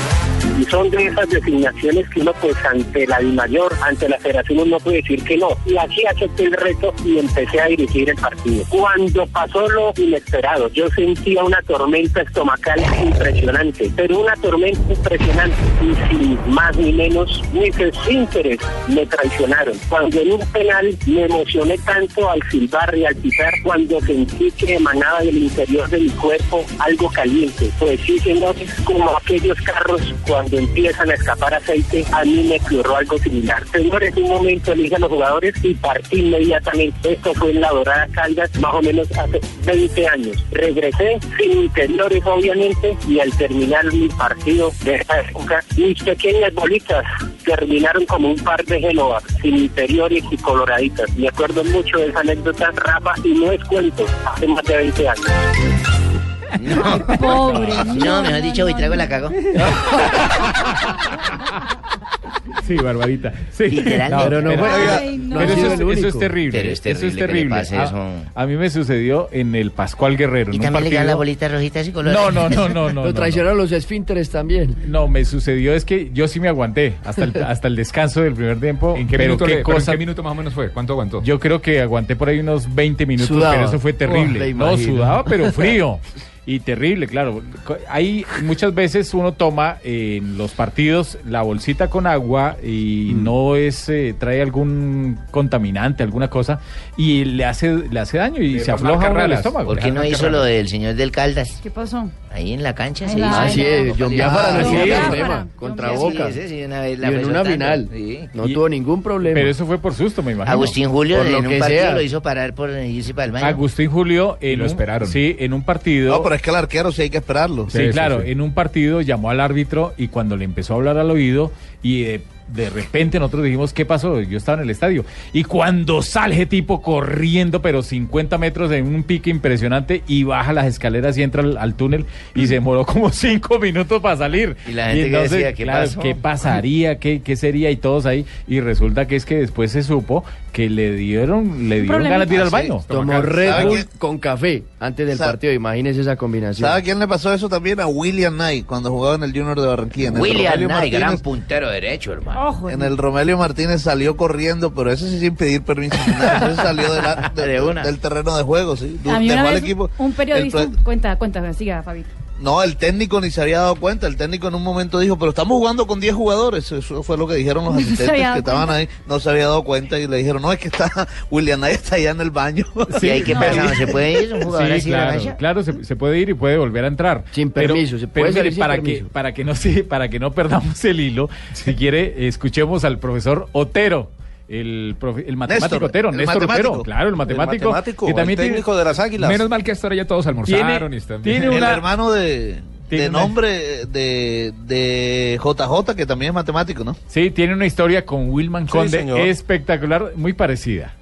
Y son de esas designaciones que uno, pues, ante la DIMAYOR, ante la federación, uno puede decir que no. Y así acepté el reto y empecé a dirigir el partido. Cuando pasó lo inesperado, yo sentía una tormenta estomacal impresionante, pero una tormenta impresionante y sin más ni menos, mis esfínteres me traicionaron. Cuando en un penal me emocioné tanto al silbar y al pisar, cuando sentí que emanaba del interior de mi cuerpo algo caliente. Pues sí, señores, como aquellos carros cuando empiezan a escapar aceite, a mí me ocurrió algo similar. Señores, un momento elige a los jugadores y partí inmediatamente. Esto fue en la Dorada Caldas, más o menos hace 20 años. Regresé sin interiores, obviamente, y al terminar mi partido de esa época, mis pequeñas bolitas terminaron como un par de Génova, sin interiores y coloraditas. Me acuerdo mucho de esa anécdota, Rafa, y no es cuento, hace más de 20 años. Pobre. No, mejor dicho, Buitrago la cago. Sí, Barbarita. Sí. Literal. Pero no Ay, no. pero no eso, es, eso terrible. Pero es eso es terrible que le terrible. pase A- eso. A, mí me sucedió en el Pascual Guerrero. Y en un también le partido- las bolitas rojitas y colores. No, no, no, no, no. Lo no, traicionaron los esfínteres también. No, me sucedió es que yo sí me aguanté hasta el, hasta el descanso del primer tiempo. ¿En qué, pero minuto qué le- pero en cosa. qué minuto más o menos fue? ¿Cuánto aguantó? Yo creo que aguanté por ahí unos 20 minutos, Sudaba. pero eso fue terrible. le no, sudaba, pero frío. Y terrible, claro. Hay muchas veces uno toma en los partidos la bolsita con agua y Mm. no es eh, trae algún contaminante, alguna cosa y le hace le hace daño y se afloja uno el estómago. ¿Por qué no hizo lo del señor del Caldas? ¿Qué pasó? Ahí en la cancha se hizo. Así es, John Biafara no Ah, sí. problema. John Contra. Boca. Sí, sí, una vez la en una final. Sí. No Y- tuvo ningún problema. Pero eso fue por susto, me imagino. Agustín Julio Por lo en un que partido sea. lo hizo parar por irse para el baño. Agustín Julio en lo un- esperaron. Sí, en un partido. No, pero es que el arquero sí hay que esperarlo. Sí, claro, sí. en un partido llamó al árbitro y cuando le empezó a hablar al oído y eh, de repente nosotros dijimos, ¿qué pasó? Yo estaba en el estadio. Y cuando sale ese tipo corriendo, pero 50 metros en un pique impresionante, y baja las escaleras y entra al, al túnel, y se demoró como 5 minutos para salir. Y la gente que decía, ¿qué claro, pasó? ¿qué pasaría? ¿Qué, ¿Qué sería? Y todos ahí. Y resulta que es que después se supo que le dieron, le dieron ganas de ir al baño. Tomó Red ¿Sabe Bull quién? con café antes del partido. Imagínese esa combinación. ¿Sabe a quién le pasó eso también? A William Knight cuando jugaba en el Junior de Barranquilla. En William Knight, gran puntero derecho, hermano. En el Romelio Martínez salió corriendo, pero ese sí sin pedir permiso. nada. Ese salió de la- de- De una. del terreno de juego, sí. A mí Dejó una al vez equipo. un periodista... el Cuenta, cuenta, siga, Fabito. No, el técnico ni se había dado cuenta. El técnico en un momento dijo, pero estamos jugando con 10 jugadores. Eso fue lo que dijeron los No se asistentes que estaban cuenta. ahí. No se había dado cuenta y le dijeron, no, es que está William está allá en el baño. ¿Y ahí qué pasa? ¿No se puede ir un jugador Sí, así a la claro, claro, se, se puede ir y puede volver a entrar. Sin Pero- permiso, se pero puede salir mire, sin para permiso. que para que no se, para que no perdamos el hilo, si quiere escuchemos al profesor Otero. El, profe- el matemático Néstor, Otero, el Néstor matemático. Otero, claro, el matemático. matemático, que el también tiene- técnico de las Águilas. Menos mal que hasta ahora ya todos almorzaron y están tiene el una, hermano de, Tiene de una- nombre de, de JJ, que también es matemático, ¿no? sí, tiene una historia con Wilman Conde espectacular, muy parecida.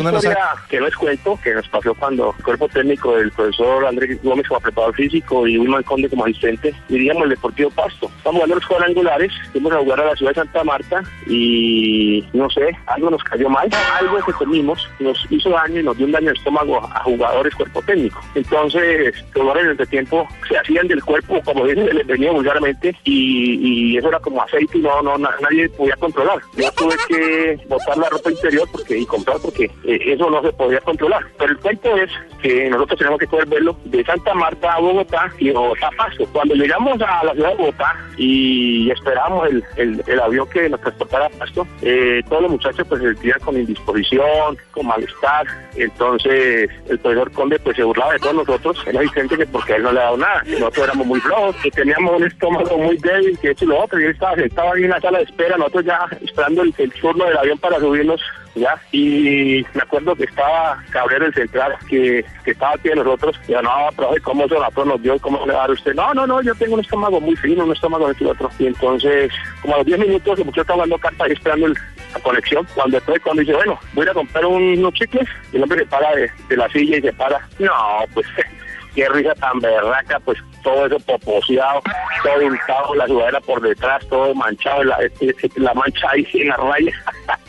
Una nos que no es cuento, que nos pasó cuando el cuerpo técnico del profesor Andrés Gómez como preparador físico y Wilman Conde como asistente diríamos el Deportivo Pasto. Estamos jugando los cuadrangulares, fuimos a jugar a la ciudad de Santa Marta y no sé, algo nos cayó mal, algo que comimos nos hizo daño y nos dio un daño de estómago a jugadores cuerpo técnico. Entonces, jugadores en el entretiempo se hacían del cuerpo, como dicen, les venía vulgarmente y, y eso era como aceite y no, no, na- nadie podía controlar. Yo tuve que botar la ropa interior porque y comprar porque eh, eso no se podía controlar. Pero el cuento es que nosotros tenemos que poder verlo de Santa Marta a Bogotá y de Bogotá a Pasto. Cuando llegamos a la ciudad de Bogotá y esperamos el, el, avión que nos transportara a Pasto, eh, todos los muchachos pues se sentían con indisposición, con malestar. Entonces el profesor Conde pues se burlaba de todos nosotros, el asistente que porque él no le ha dado nada, nosotros éramos muy flojos, que teníamos un estómago muy débil, que esto y lo otro, y él estaba sentado ahí en la sala de espera, nosotros ya esperando el, el turno del avión para subirnos ya y me acuerdo que estaba Cabrera el central que, que estaba aquí de nosotros y no profe cómo se nosotros nos dio cómo le va a dar usted no no no yo tengo un estómago muy fino un estómago de otro y entonces como a los 10 minutos el muchacho estaba jugando carta ahí esperando el- la conexión cuando después cuando dice bueno voy a comprar un- unos chicles y el hombre se para de, la silla y se para. No pues qué risa tan berraca, pues todo eso poposeado, todo untado, la sudadera por detrás, todo manchado, la, eh, la mancha ahí en la raya.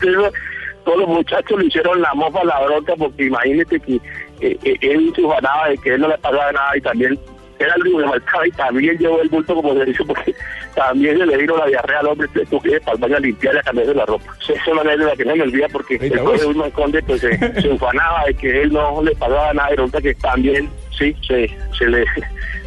Todos los muchachos le hicieron la mofa, la bronca, porque imagínate que eh, eh, él se ufanaba de que él no le pasaba nada y también era el único que faltaba y también llevó el bulto como se dice porque también se le vino la diarrea al hombre tuvo que ir para a limpiar y a cambiarse la ropa. Esa es una de la que no me olvida porque el de Wilman Conde pues se, se ufanaba de que él no le pasaba nada y resulta que también sí se, se le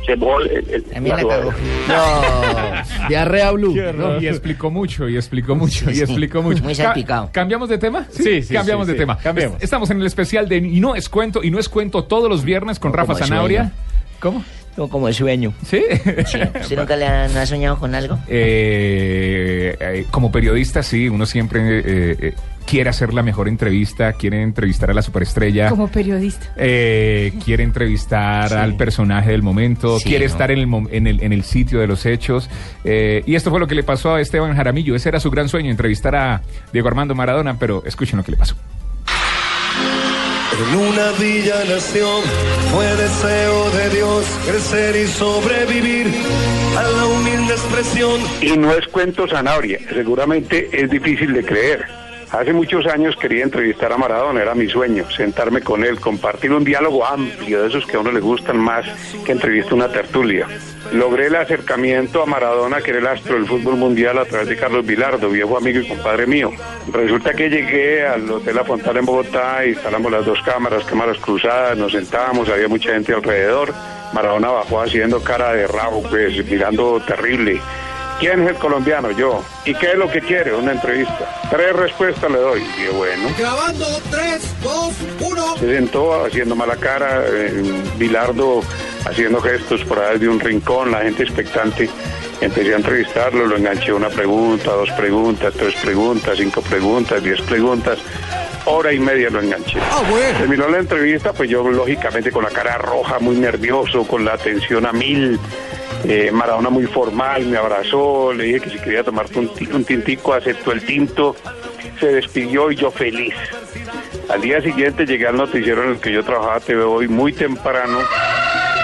se mojó el, el- También la sudadera. No, diarrea blue. No, y explicó mucho, y explicó mucho, y explicó mucho. Muy Ca- salpicado. ¿Cambiamos de tema? Sí, sí, Cambiamos sí, de sí. tema. Cambiemos. Es- Estamos en el especial de Y no es cuento, y no es cuento todos los viernes con Rafa Zanabria. ¿Cómo? Tengo como sueño. ¿Sí? Sí. ¿Usted nunca le ha, no ha soñado con algo? Eh, eh, como periodista, sí, uno siempre eh, eh, quiere hacer la mejor entrevista, quiere entrevistar a la superestrella. Como periodista. Eh, quiere entrevistar al personaje del momento, Sí, quiere ¿no? estar en el, en, el, en el sitio de los hechos. Eh, y esto fue lo que le pasó a Esteban Jaramillo. Ese era su gran sueño, entrevistar a Diego Armando Maradona, pero escuchen lo que le pasó. En una villa nación fue deseo de Dios crecer y sobrevivir a la humilde expresión. Y no es cuento Sanabria, seguramente es difícil de creer. Hace muchos años quería entrevistar a Maradona, era mi sueño, sentarme con él, compartir un diálogo amplio, de esos que a uno le gustan más que entrevista una tertulia. Logré el acercamiento a Maradona, que era el astro del fútbol mundial, a través de Carlos Vilardo, viejo amigo y compadre mío. Resulta que llegué al Hotel La Fontana en Bogotá, instalamos las dos cámaras, cámaras cruzadas, nos sentamos, había mucha gente alrededor. Maradona bajó haciendo cara de rabo, pues mirando terrible. ¿Quién es el colombiano? Yo. ¿Y qué es lo que quiere? Una entrevista. Tres respuestas le doy. Y bueno. Grabando 3, 2, 1. Se sentó haciendo mala cara, eh, Bilardo haciendo gestos por ahí de un rincón, la gente expectante. Empecé a entrevistarlo, lo enganché una pregunta, dos preguntas, tres preguntas, cinco preguntas, diez preguntas. Hora y media lo enganché. Terminó la entrevista, pues yo lógicamente con la cara roja, muy nervioso, con la atención a mil. Eh, Maradona muy formal, me abrazó, le dije que si quería tomar un, ti- un tintico, aceptó el tinto, se despidió y yo feliz. Al día siguiente llegué al noticiero en el que yo trabajaba TV Hoy muy temprano.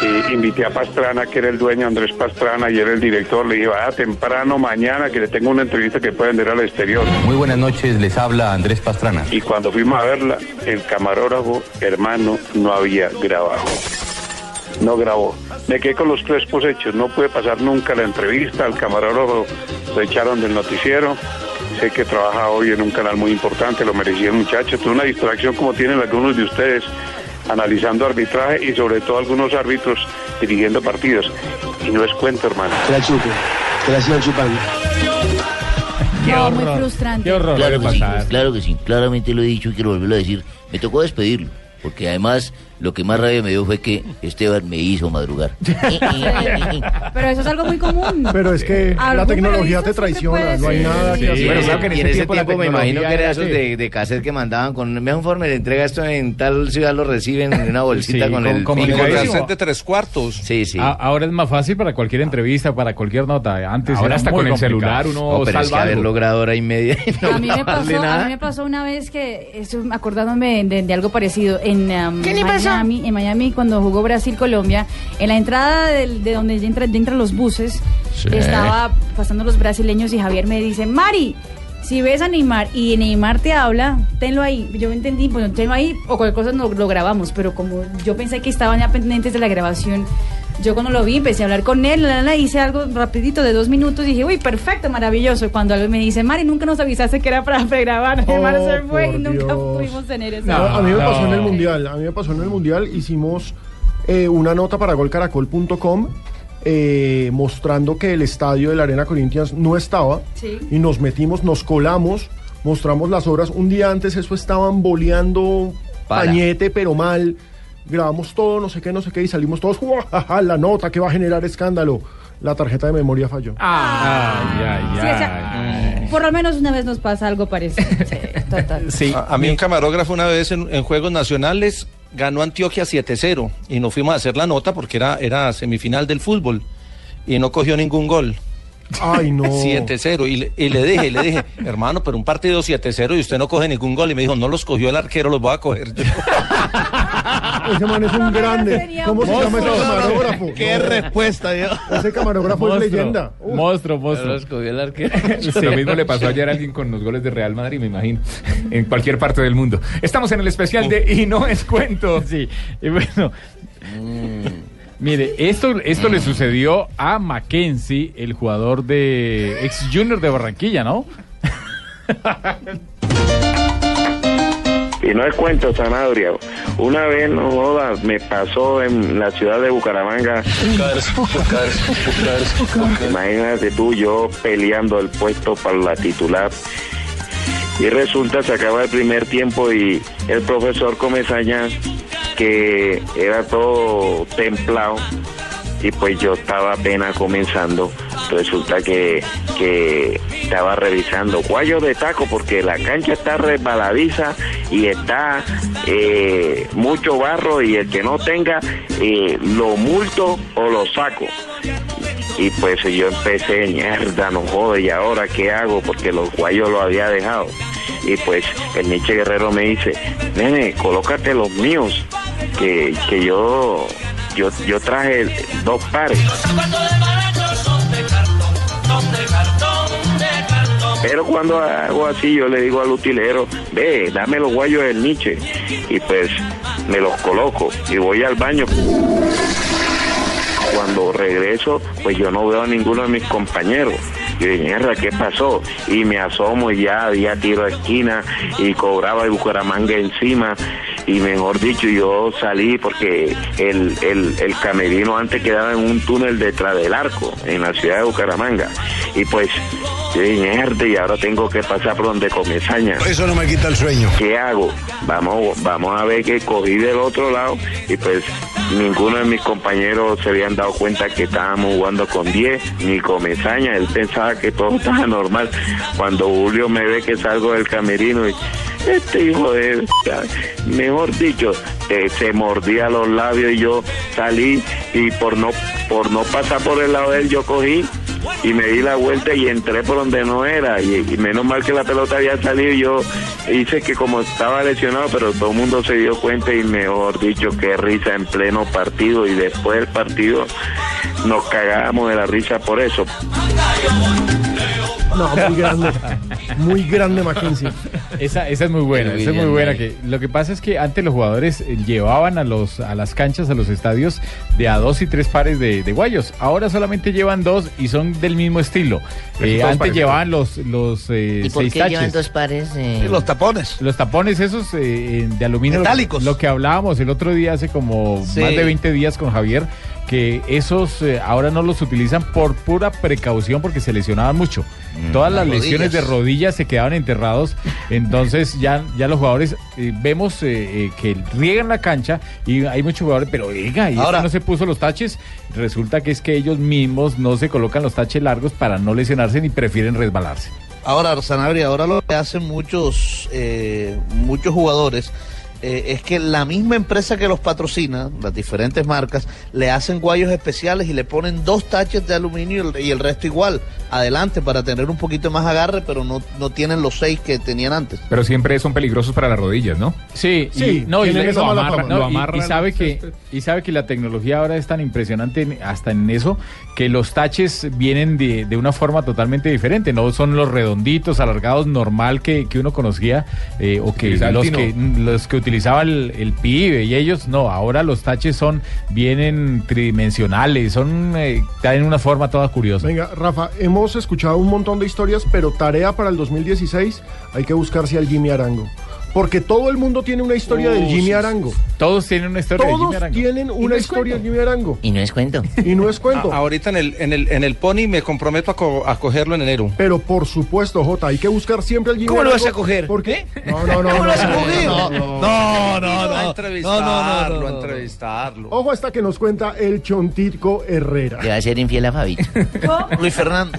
eh, invité a Pastrana, que era el dueño, Andrés Pastrana, y era el director. Le dije, vaya temprano mañana que le tengo una entrevista que puede vender al exterior. Muy buenas noches, les habla Andrés Pastrana. Y cuando fuimos a verla, el camarógrafo, hermano, no había grabado. No grabó. Me quedé con los crespos hechos. No pude pasar nunca la entrevista. Al camarógrafo lo echaron del noticiero. Sé que trabaja hoy en un canal muy importante, lo merecía el muchacho. Tuve una distracción como tienen algunos de ustedes, analizando arbitraje y sobre todo algunos árbitros dirigiendo partidos. Y no es cuento, hermano. Que la chupe, que la sigan chupando. No, muy frustrante. Claro que, sí, claro que sí, claramente lo he dicho y quiero volverlo a decir. Me tocó despedirlo, porque además lo que más rabia me dio fue que Esteban me hizo madrugar. Pero eso es algo muy común. Pero es que la tecnología te traiciona, no hay nada Sí, que hacer. bueno, claro que en Y ese tiempo, me imagino que era esos sí. de, de cassette que mandaban con me un forma le entrega esto en tal ciudad lo reciben en una bolsita Sí, con, con- el con de- cassette de tres cuartos. Sí, sí. A- ahora es más fácil para cualquier entrevista, para cualquier nota. Antes Ahora era hasta muy con el complicado. celular uno No, pero es que haber logrado hora y media y no a mí, me pasó, a mí me pasó una vez que, eso, acordándome de, de algo parecido, en um, ¿Qué le pasó? Miami, en Miami cuando jugó Brasil-Colombia, en la entrada del- de donde entran entra los buses, Sí. estaba pasando los brasileños y Javier me dice, Mari, si ves a Neymar y Neymar te habla, tenlo ahí. Yo entendí, bueno, tenlo ahí o cualquier cosa no, lo grabamos, pero como yo pensé que estaban ya pendientes de la grabación, yo cuando lo vi empecé a hablar con él, la, la, la, hice algo rapidito de dos minutos y dije, uy, perfecto, maravilloso. Y cuando él me dice, Mari, nunca nos avisaste que era para pregrabar. Se Oh, fue y nunca Dios. pudimos tener eso. No, a mí me No. pasó en el mundial. A mí me pasó en el mundial. Hicimos eh, una nota para golcaracol.com eh, mostrando que el estadio de la Arena Corinthians no estaba. Sí. Y nos metimos, nos colamos, mostramos las obras. Un día antes eso estaban boleando pañete, pero mal. Grabamos todo, no sé qué, no sé qué, y salimos todos, "Juajaja, la nota que va a generar escándalo. La tarjeta de memoria falló. Ay, ay, Sí, o sea, por lo menos una vez nos pasa algo parecido. Sí, total. A, a mí un camarógrafo una vez en, en Juegos Nacionales ganó Antioquia 7-0 y nos fuimos a hacer la nota porque era, era semifinal del fútbol y no cogió ningún gol. Ay, no. 7-0 y, le- y le dije, le dije, hermano, pero un partido 7-0 y usted no coge ningún gol y me dijo, no los cogió el arquero, los voy a coger yo. Ese man es un grande. ¿Cómo se llama ese camarógrafo? Qué respuesta, Dios. Ese camarógrafo es leyenda. Monstruo, monstruo. El arquero. Lo mismo le pasó ayer a alguien con los goles de Real Madrid, me imagino, en cualquier parte del mundo. Estamos en el especial de Y no es cuento. Sí, y bueno. Mire, esto, esto le sucedió a Mackenzie, el jugador de ex Junior de Barranquilla, ¿no? Y no es cuento, Sanabria. Una vez, no jodas, me pasó en la ciudad de Bucaramanga. Imagínate tú, yo peleando el puesto para la titular. Y resulta, se acaba el primer tiempo y el profesor Comesaña, que era todo templado, y pues yo estaba apenas comenzando. Resulta que, que estaba revisando guayos de taco porque la cancha está resbaladiza y está eh, mucho barro y el que no tenga eh, lo multo o lo saco. Y pues yo empecé, mierda, no jode, ¿y ahora qué hago? Porque los guayos los había dejado. Y pues el Nietzsche Guerrero me dice, nene, colócate los míos, que, que yo, yo, yo traje dos pares. Pero cuando hago así, yo le digo al utilero, ve, dame los guayos del Nietzsche. Y pues me los coloco y voy al baño. Cuando regreso, pues yo no veo a ninguno de mis compañeros. Yo dije, ¿qué pasó? Y me asomo y ya había tiro a esquina y cobraba el Bucaramanga encima. Y mejor dicho, yo salí porque el, el, el camerino antes quedaba en un túnel detrás del arco, en la ciudad de Bucaramanga. Y pues, mierda, y ahora tengo que pasar por donde Comesaña. Eso no me quita el sueño. ¿Qué hago? Vamos, vamos a ver que cogí del otro lado y pues ninguno de mis compañeros se habían dado cuenta que estábamos jugando con 10, ni Comesaña, él pensaba que todo estaba normal. Cuando Julio me ve que salgo del camerino y este hijo de... Mejor dicho, se mordía los labios y yo salí y por no por no pasar por el lado de él, yo cogí y me di la vuelta y entré por donde no era. Y, y menos mal que la pelota había salido y yo hice que como estaba lesionado, pero todo el mundo se dio cuenta y mejor dicho, qué risa en pleno partido. Y después del partido nos cagábamos de la risa por eso. No, muy grande. Muy grande Mackenzie. Esa, esa es muy buena, esa es muy buena. Que lo que pasa es que antes los jugadores eh, llevaban a los a las canchas, a los estadios, de a dos y tres pares de, de guayos. Ahora solamente llevan dos y son del mismo estilo. Eh, antes llevaban los, los eh, ¿Y por seis qué taches. llevan dos pares? eh? los tapones. Los tapones esos eh, de aluminio. Metálicos. Lo que hablábamos el otro día, hace como Sí. más de 20 días con Javier, que esos eh, ahora no los utilizan por pura precaución porque se lesionaban mucho. Todas las, Las lesiones de rodillas. se quedaban enterrados. Entonces ya, ya los jugadores eh, vemos eh, que riegan la cancha y hay muchos jugadores, pero oiga, y Ahora- no se puso los taches. Resulta que es que ellos mismos no se colocan los taches largos para no lesionarse ni prefieren resbalarse. Ahora, Sanabria, ahora lo que hacen muchos, muchos jugadores eh, es que la misma empresa que los patrocina, las diferentes marcas, le hacen guayos especiales y le ponen dos taches de aluminio y el, resto igual, adelante, para tener un poquito más agarre, pero no, no tienen los seis que tenían antes. Pero siempre son peligrosos para las rodillas, ¿no? Sí, Sí, y, no, y, le- lo amarra- no, Lo y- amarran y sabe que y sabe que la tecnología ahora es tan impresionante hasta en eso que los taches vienen de, de una forma totalmente diferente, no son los redonditos, alargados normal que, que uno conocía eh, o que los que los que utilizaba el, el pibe y ellos no, ahora los taches son vienen tridimensionales, son eh, una forma toda curiosa. Rafa, hemos escuchado un montón de historias, pero tarea para el 2016 hay que buscarse al Jimmy Arango. Porque todo el mundo tiene una historia Oh, del Jimmy Arango. Todos tienen una historia de Todos Jimmy Arango. tienen una no historia del Jimmy Arango. Y no es cuento. Y no es cuento. A- ahorita en el, en, el, en el Pony me comprometo a, co- a cogerlo en enero. Pero por supuesto, Jota, hay que buscar siempre al Jimmy ¿Cómo lo Arango. vas a coger? ¿Por qué? No, no, no. ¿Cómo no, lo vas a no, coger? no, No, no, no, A entrevistarlo, a entrevistarlo. Ojo hasta que nos cuenta el Chontico Herrera. Le va a ser infiel a Fabi. Luis Fernando.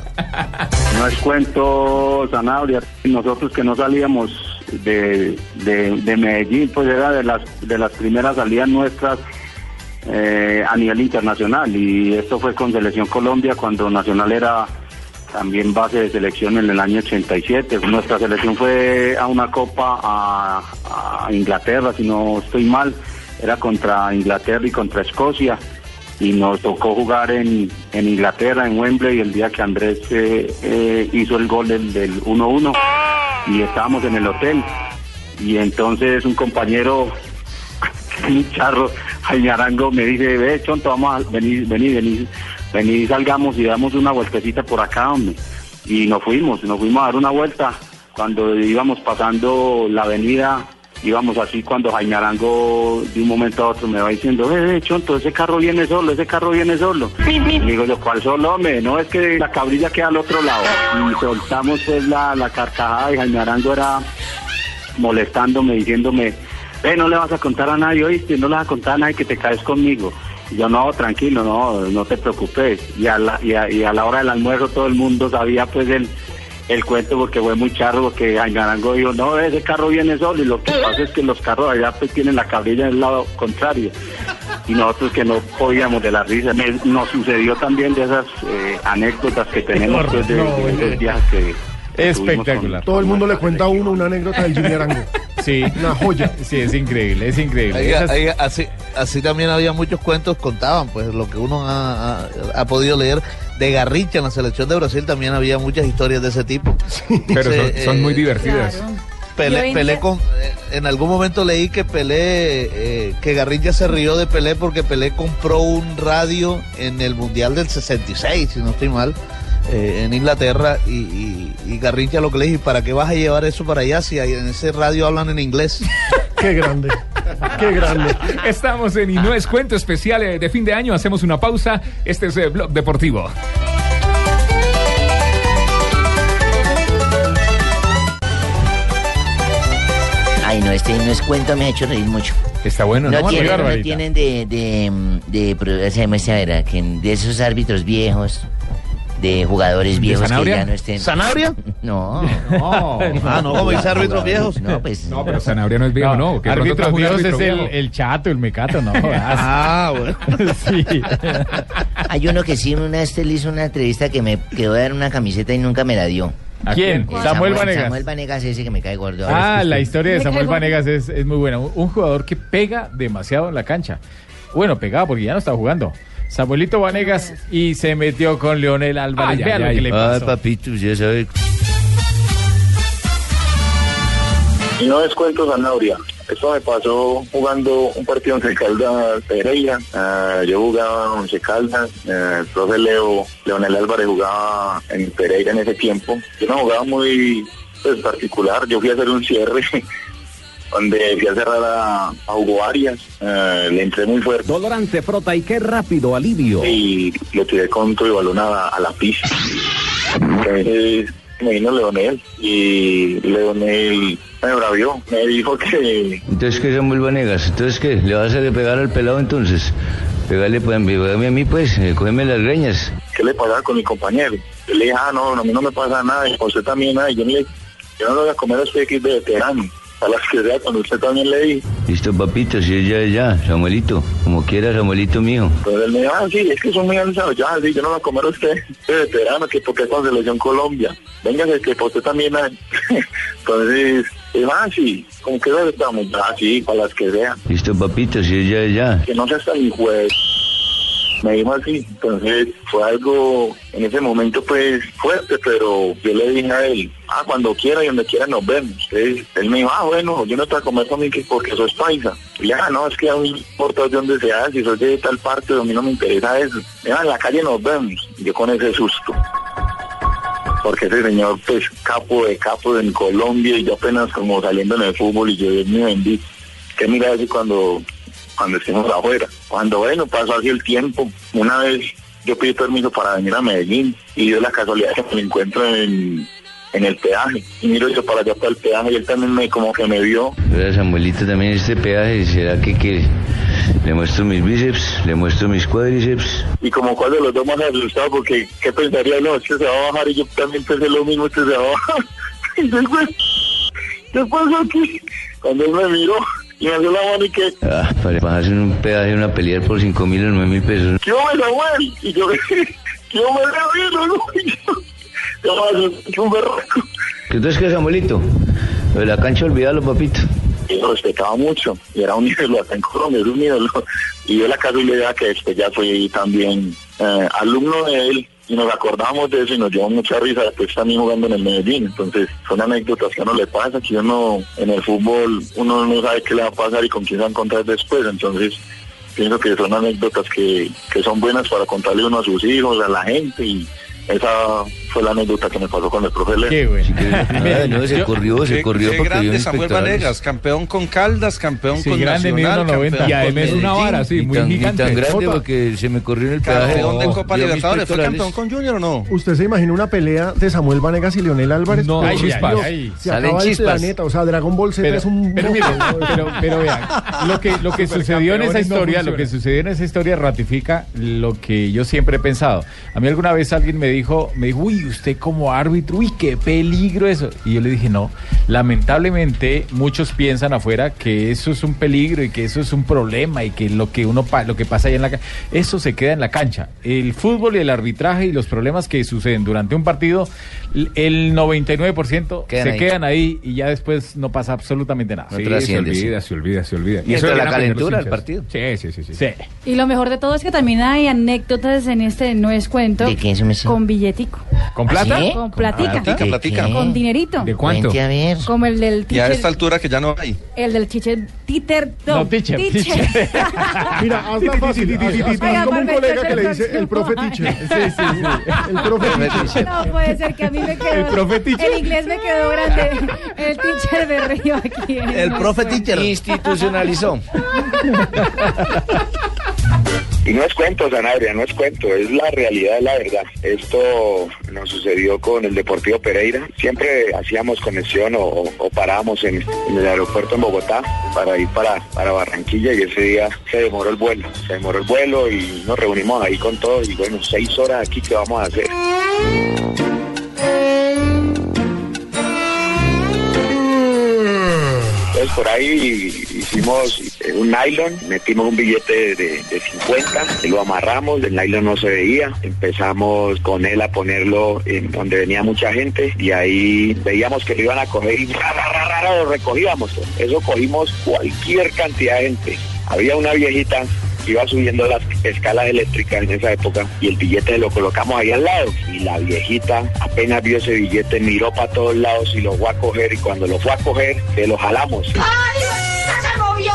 No es cuento, Sanabria. Nosotros que no salíamos de, de, de Medellín, pues era de las, de las primeras salidas nuestras eh, a nivel internacional. Y esto fue con Selección Colombia cuando Nacional era también base de selección en el año 87. Nuestra selección fue a una copa a Inglaterra, si no estoy mal. Era contra Inglaterra y contra Escocia y nos tocó jugar en, en Inglaterra, en Wembley, el día que Andrés eh, eh, hizo el gol del, del 1-1 y estábamos en el hotel. Y entonces un compañero, un charro, Jaime me dice, ve, Chonto, vamos a venir, venir, venir, venir, salgamos y damos una vueltecita por acá, hombre. Y nos fuimos, nos fuimos a dar una vuelta. Cuando íbamos pasando la avenida, íbamos así cuando Jaime Arango de un momento a otro me va diciendo, ve, ve, Chonto, ese carro viene solo, ese carro viene solo. Y digo yo, ¿cuál solo, hombre? No, es que la cabrilla queda al otro lado. Y soltamos pues la, la carcajada y Jaime Arango era molestándome, diciéndome, ve, no le vas a contar a nadie, oíste, no le vas a contar a nadie que te caes conmigo. Y yo, no, tranquilo, no, no te preocupes. Y a la, y a, y a la hora del almuerzo todo el mundo sabía pues el, el cuento porque fue muy charro, porque Jaime Arango dijo, no, ese carro viene solo. Y lo que pasa es que los carros allá pues tienen la cabrilla del lado contrario. Y nosotros que no podíamos de la risa. Me- nos sucedió también de esas eh, anécdotas que tenemos pues, de, de esos viajes que... con- Todo el mundo le cuenta a uno una anécdota del Jimmy Arango. Sí. Una joya. Sí, es increíble, es increíble. Oiga, Esas- oiga, así, así también había muchos cuentos, contaban, pues lo que uno ha, ha- ha podido leer de Garrincha en la selección de Brasil también había muchas historias de ese tipo. Pero son, Sí, son eh, muy divertidas. Pelé, con, eh, en algún momento leí que Pelé, eh, que Garrincha se rió de Pelé porque Pelé compró un radio en el Mundial del 66, si no estoy mal, eh, en Inglaterra, y, y, y Garrincha lo que le dije, ¿para qué vas a llevar eso para allá si en ese radio hablan en inglés? Qué grande, qué grande. Estamos en Y no es cuento especial eh, de fin de año. Hacemos una pausa. Este es el Blog Deportivo. Ay, no, este no es cuento, me ha hecho reír mucho. Está bueno, No, ¿no? tienen, no Barbarita? tienen de, de, de, muestra, verá, que de esos árbitros viejos, de jugadores viejos que Sanabria? ya no estén. ¿Sanabria? No. No. Ah, no, como dice árbitros viejos. No, pues. No, pero Sanabria no es viejo, no. pronto árbitros viejos árbitro es el, viejo. el chato, el mecato, no. Ah, bueno. sí. Hay uno que sí, una vez le hizo una entrevista que me quedó a dar una camiseta y nunca me la dio. ¿A quién? Eh, Samuel Vanegas. Samuel Vanegas ese que me cae gordo. Ah, la historia de Samuel. Vanegas es, es muy buena. Un, un jugador que pega demasiado en la cancha. Bueno, pegaba porque ya no está jugando. Samuelito Vanegas y se metió con Leonel Álvarez. Ay, Vea ay, lo ay. que le Ay, pasó. papito, ya sabe. Y no descuento Zanabria. Esto me pasó jugando un partido en Caldas Pereira. Ah, yo jugaba en Once Caldas. eh, el profe Leo, Leonel Álvarez jugaba en Pereira en ese tiempo. Yo no jugaba muy pues, particular. Yo fui a hacer un cierre donde fui a cerrar a, a Hugo Arias. eh, le entré muy fuerte. Dolorante frota y qué rápido alivio. y le tiré con y balón a, a la pista. Entonces me vino Leonel y Leonel me bravió, me dijo que Entonces, ¿qué Samuel Vanegas? Entonces, ¿qué? ¿Le vas a pegar al pelado entonces? Pegale, pues, pegame a mí, pues, eh, cógeme las greñas. qué le pasaba con mi compañero. Yo le dije, ah, no, a mí no me pasa nada, y a usted también nada. Y yo, le, yo no lo voy a comer a usted que es de veterano. A las que sea, cuando usted también le di. Listo, papito, si es ya, es ya, Samuelito, como quiera, Samuelito mío. Entonces él me dijo, ah, sí, es que son muy avanzados. Ya, sí, yo no lo voy a comer a usted de veterano, que porque es con selección Colombia. Véngase, que por usted también hay. Entonces, dijo, ah, sí, como que estamos. Ah, sí, para las que sean. Listo, papito, si es ya, es ya. que no seas tan juez. Me dijo así, entonces fue algo en ese momento pues fuerte, pero yo le dije a él, ah, cuando quiera y donde quiera nos vemos. Entonces, él me dijo, ah, bueno, yo no te voy a comer conmigo que porque sos paisa. Y ya, no, es que a mí no importa de dónde seas, si sos de tal parte, a mí no me interesa eso. Ya, en la calle nos vemos. Yo con ese susto. Porque ese señor, pues, capo de capo en Colombia y yo apenas como saliendo en el fútbol y yo, Dios mío bendito. ¿Qué mira así cuando, cuando estemos afuera? Cuando, bueno, pasó así el tiempo. Una vez yo pedí permiso para venir a Medellín y dio la casualidad que me encuentro en, en el peaje. Y miro yo para allá para el peaje y él también me como que me vio. Ahora, Samuelito también este peaje, ¿será que quiere? Le muestro mis bíceps, le muestro mis cuádriceps. Y como cuál de los dos más asustado, porque ¿qué pensaría? No, este se va a bajar y yo también pensé lo mismo, este se va a bajar. Y después, ¿qué pasó aquí? Cuando él me miró y me dio la mano y que, Ah, para bajarse en un peaje, una pelear por cinco mil o nueve mil pesos. ¿qué hombre, Samuel? Y yo, ¿qué hombre, Ramiro? ¿no? Y yo, yo, yo, un berraco. Entonces, ¿qué, Samuelito? Lo de la cancha, olvídalo, papito. y lo respetaba mucho y era un ídolo acá en Colombia, era un ídolo y yo la casualidad que después ya fui también eh, alumno de él y nos acordamos de eso y nos dio mucha risa después también jugando en el Medellín. Entonces son anécdotas que a uno le pasa que uno en el fútbol uno no sabe qué le va a pasar y con quién se va a encontrar después. Entonces pienso que son anécdotas que, que son buenas para contarle uno a sus hijos, a la gente y esa fue la anécdota que me pasó con el profe Leo. Qué bueno. Ah, no, se Yo- corrió, se qué- corrió qué porque grande Samuel. Vanegas, campeón con Caldas, campeón Sí, con grande, Nacional, 1.90. campeón Y además con una vara, sí, muy tan, gigante. tan grande Jota. porque se me corrió en el peaje. Campeón de Copa Libertadores, ¿fue campeón con Junior o no? ¿Usted se imagina una pelea de Samuel Vanegas y Leonel Álvarez? No, Por ay, Dios, ay, ay. Se Salen acaba el chispas. planeta, o sea, Dragon Ball Z Pero, es un... pero mire, pero, pero vean, lo que, lo que sucedió en esa historia, lo que sucedió en esa historia ratifica lo que yo siempre he pensado. A mí alguna vez alguien me dijo, me dijo, uy, usted como árbitro, uy, qué peligro eso. Y yo le dije, no, lamentablemente muchos piensan afuera que eso es un peligro y que eso es un problema y que lo que uno pa- lo que pasa ahí en la cancha, eso se queda en la cancha. El fútbol y el arbitraje y los problemas que suceden durante un partido, el 99% Quedan se ahí. quedan ahí y ya después no pasa absolutamente nada. No Sí, se sí. olvida, se olvida, se olvida. Mientras eso la viene a aprender calentura del partido. Sí, sí, sí, sí. Sí. Y lo mejor de todo es que también hay anécdotas en este No es cuento. ¿De qué eso me sé? Con billetico. ¿Con plata? ¿Sí? Con platica. Platica, platica. Con dinerito. ¿De cuánto? Cuente a ver. Como el del Y a teacher. esta altura que ya no hay. El del teacher. Titer. No, teacher, teacher. Mira, hazla fácil. haz- como un colega que le dice el profe teacher. Sí, sí, sí. El profe teacher. No puede ser que a mí me quedó. El profe teacher. El inglés me quedó grande. El teacher de Río aquí. El No profe teacher. Institucionalizó. Y no es cuento, Sanabria, no es cuento, es la realidad, la verdad. Esto nos sucedió con el Deportivo Pereira. Siempre hacíamos conexión o, o parábamos en, en el aeropuerto en Bogotá para ir para, para Barranquilla y ese día se demoró el vuelo. Se demoró el vuelo y nos reunimos ahí con todos y bueno, seis horas aquí, ¿qué vamos a hacer? Entonces por ahí hicimos un nylon, metimos un billete de, de 50, lo amarramos, el nylon no se veía, empezamos con él a ponerlo en donde venía mucha gente y ahí veíamos que lo iban a coger y ra, ra, ra, lo recogíamos. Eso cogimos cualquier cantidad de gente. Había una viejita iba subiendo las escalas eléctricas en esa época y el billete lo colocamos ahí al lado y la viejita apenas vio ese billete miró para todos lados y lo fue a coger y cuando lo fue a coger se lo jalamos ¡Se movió!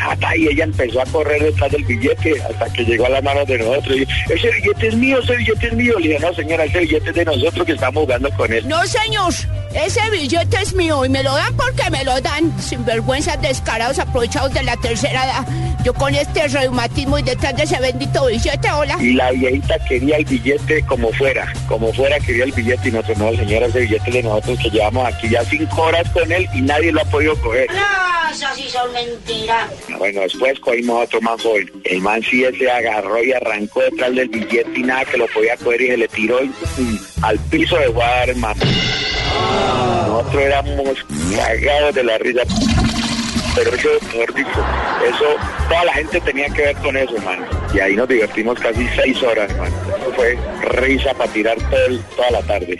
Hasta y ella empezó a correr detrás del billete hasta que llegó a las manos de nosotros y ese billete es mío, ese billete es mío. Le dije, no señora, ese billete es de nosotros que estamos jugando con él. No, señor. Ese billete es mío y me lo dan porque me lo dan. Sinvergüenzas descarados aprovechados de la tercera edad. Yo con este reumatismo y detrás de ese bendito billete, hola. Y la viejita quería el billete como fuera, como fuera quería el billete y nosotros, no, señora, ese billete de nosotros que llevamos aquí ya cinco horas con él y nadie lo ha podido coger. No, eso sí son mentiras. Bueno, después cogimos a otro man joven. El man sí se agarró y arrancó detrás del billete y nada que lo podía coger y se le tiró y, y al piso de jugar, hermano. Nosotros éramos cagados de la risa. Pero eso, mejor dicho, eso, toda la gente tenía que ver con eso, hermano. Y ahí nos divertimos casi seis horas, hermano. Eso fue risa para tirar toda la tarde.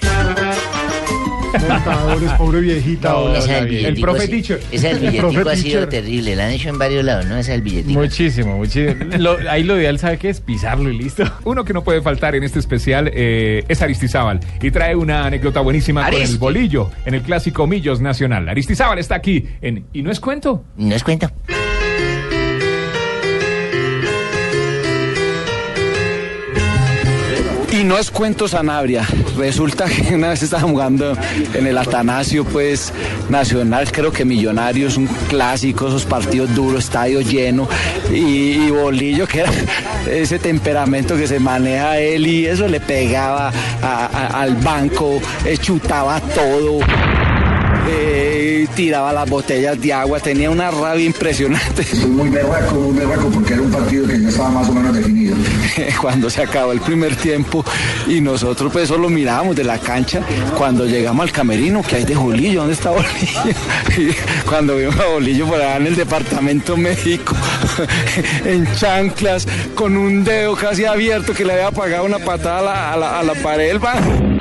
Montadores, pobre viejita. hola. Esa del el profe teacher. Esa del El billetico ha sido teacher. terrible. La han hecho en varios lados, ¿no? Esa del billetico. Muchísimo, muchísimo. Lo- ahí lo ideal, ¿sabe qué es? Pisarlo y listo. Uno que no puede faltar en este especial eh, es Aristizábal y trae una anécdota buenísima con el bolillo en el clásico Millos Nacional. Aristizábal está aquí en Y no es cuento. No es cuento. Y no es cuento Sanabria. Resulta que una vez estaba jugando en el Atanasio, pues nacional, creo que Millonarios, un clásico, esos partidos duros, estadio lleno. Y, Bolillo, que era ese temperamento que se maneja él, y eso le pegaba al banco, chutaba todo. Eh, tiraba las botellas de agua, tenía una rabia impresionante. Muy berraco, muy berraco, porque era un partido que ya estaba más o menos definido. Cuando se acabó el primer tiempo y nosotros pues solo mirábamos de la cancha, cuando llegamos al camerino, que hay de Bolillo? ¿Dónde está Bolillo? Y cuando vimos a Bolillo por allá en el departamento médico, en chanclas, con un dedo casi abierto que le había pagado una patada a la, a la- a la pared del baño.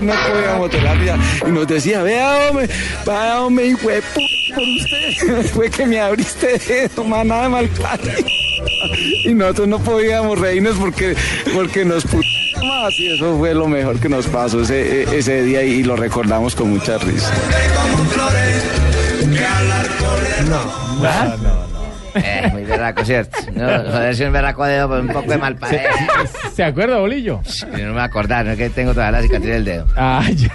Y no podíamos de la risa. Y nos decía, vea, hombre, vaya, hombre, de pu- por usted. Fue que me abriste esto, maná de mal. Y nosotros no podíamos reírnos porque, porque nos más. Y eso fue lo mejor que nos pasó ese, ese día y lo recordamos con mucha risa. Eh, muy berraco, ¿cierto? No, joderse un berraco dedo por un poco de mal ¿Se, ¿Se acuerda, Bolillo? Yo no me acordar, no es que tengo toda la cicatriz del dedo. Ah, ya.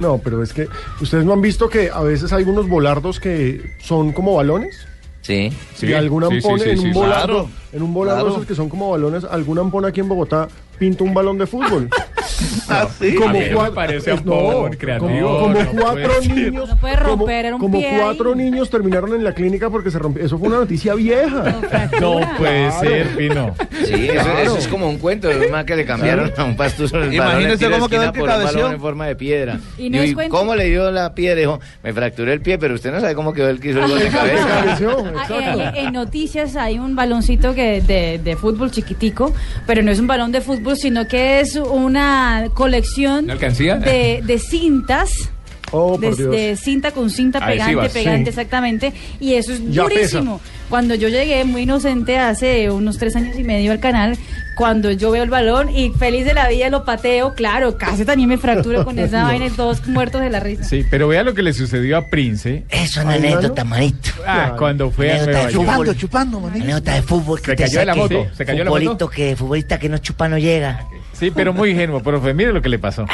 No, pero es que ustedes no han visto que a veces hay unos volardos que son como balones. Sí. y algún sí, sí, ampón sí, en sí, un sí. volardo, Claro, en un volardo claro. esos que son como balones, algún ampón aquí en Bogotá pinta un balón de fútbol. Sí. Como A mí no me cuatro, parece ampón, no, creativo, como, como no cuatro niños, No puede como, romper, era un como pie cuatro niños terminaron en la clínica porque se rompió. Eso fue una noticia vieja. No puede Claro. ser, Pino. Sí, eso, Claro. eso es como un cuento de un que le cambiaron Claro. a un pastuso Imagínese cómo quedó esquina el por que un balón en forma de piedra. Y no. ¿Cómo le dio la piedra? Dijo, me fracturé el pie, pero usted no sabe cómo quedó el que hizo el gol de cabeza. Ah, eh, en noticias hay un baloncito que de, de fútbol chiquitico, pero no es un balón de fútbol, sino que es una ¿Una alcancía? de, de cintas. Oh, de, por Dios. de cinta con cinta pegante, pegante, sí. exactamente. Y eso es Ya durísimo. Cuando yo llegué muy inocente hace unos tres años y medio al canal, cuando yo veo el balón y feliz de la vida lo pateo, claro, casi también me fracturo con esa No. vaina y todos muertos de la risa. Sí, pero vea lo que le sucedió a Prince. Es una anécdota, manito. Ah, cuando fue a Nueva York. fútbol. chupando, manito. Anécdota de fútbol. Se que te cayó de la moto, se cayó de la moto. Que, futbolista que no chupa no llega. Sí, pero muy ingenuo, profe. Mire lo que le pasó.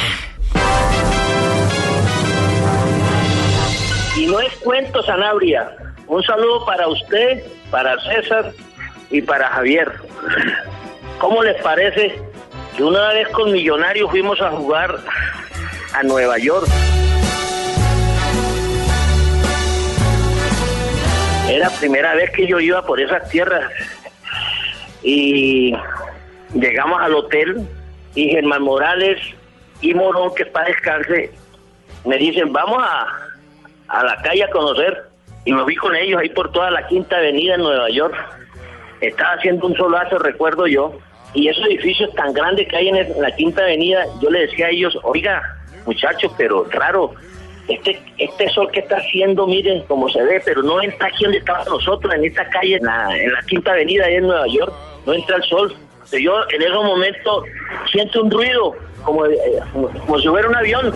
Y no es cuento, Sanabria. Un saludo para usted, para César y para Javier. ¿Cómo les parece que una vez con Millonarios fuimos a jugar a Nueva York? Era primera vez que yo iba por esas tierras. Y llegamos al hotel y Germán Morales y Morón, que para descanse, me dicen, vamos a, a la calle a conocer. y me fui con ellos ahí por toda la Quinta Avenida en Nueva York. Estaba haciendo un solazo, recuerdo yo, y esos edificios tan grandes que hay en, la Quinta Avenida, yo le decía a ellos, oiga, muchachos, pero claro, este, este sol que está haciendo, miren cómo se ve, pero no entra aquí donde estábamos nosotros, en esta calle, en la, en la Quinta Avenida, ahí en Nueva York, no entra el sol. Yo en esos momentos siento un ruido, como, eh, como, como si hubiera un avión.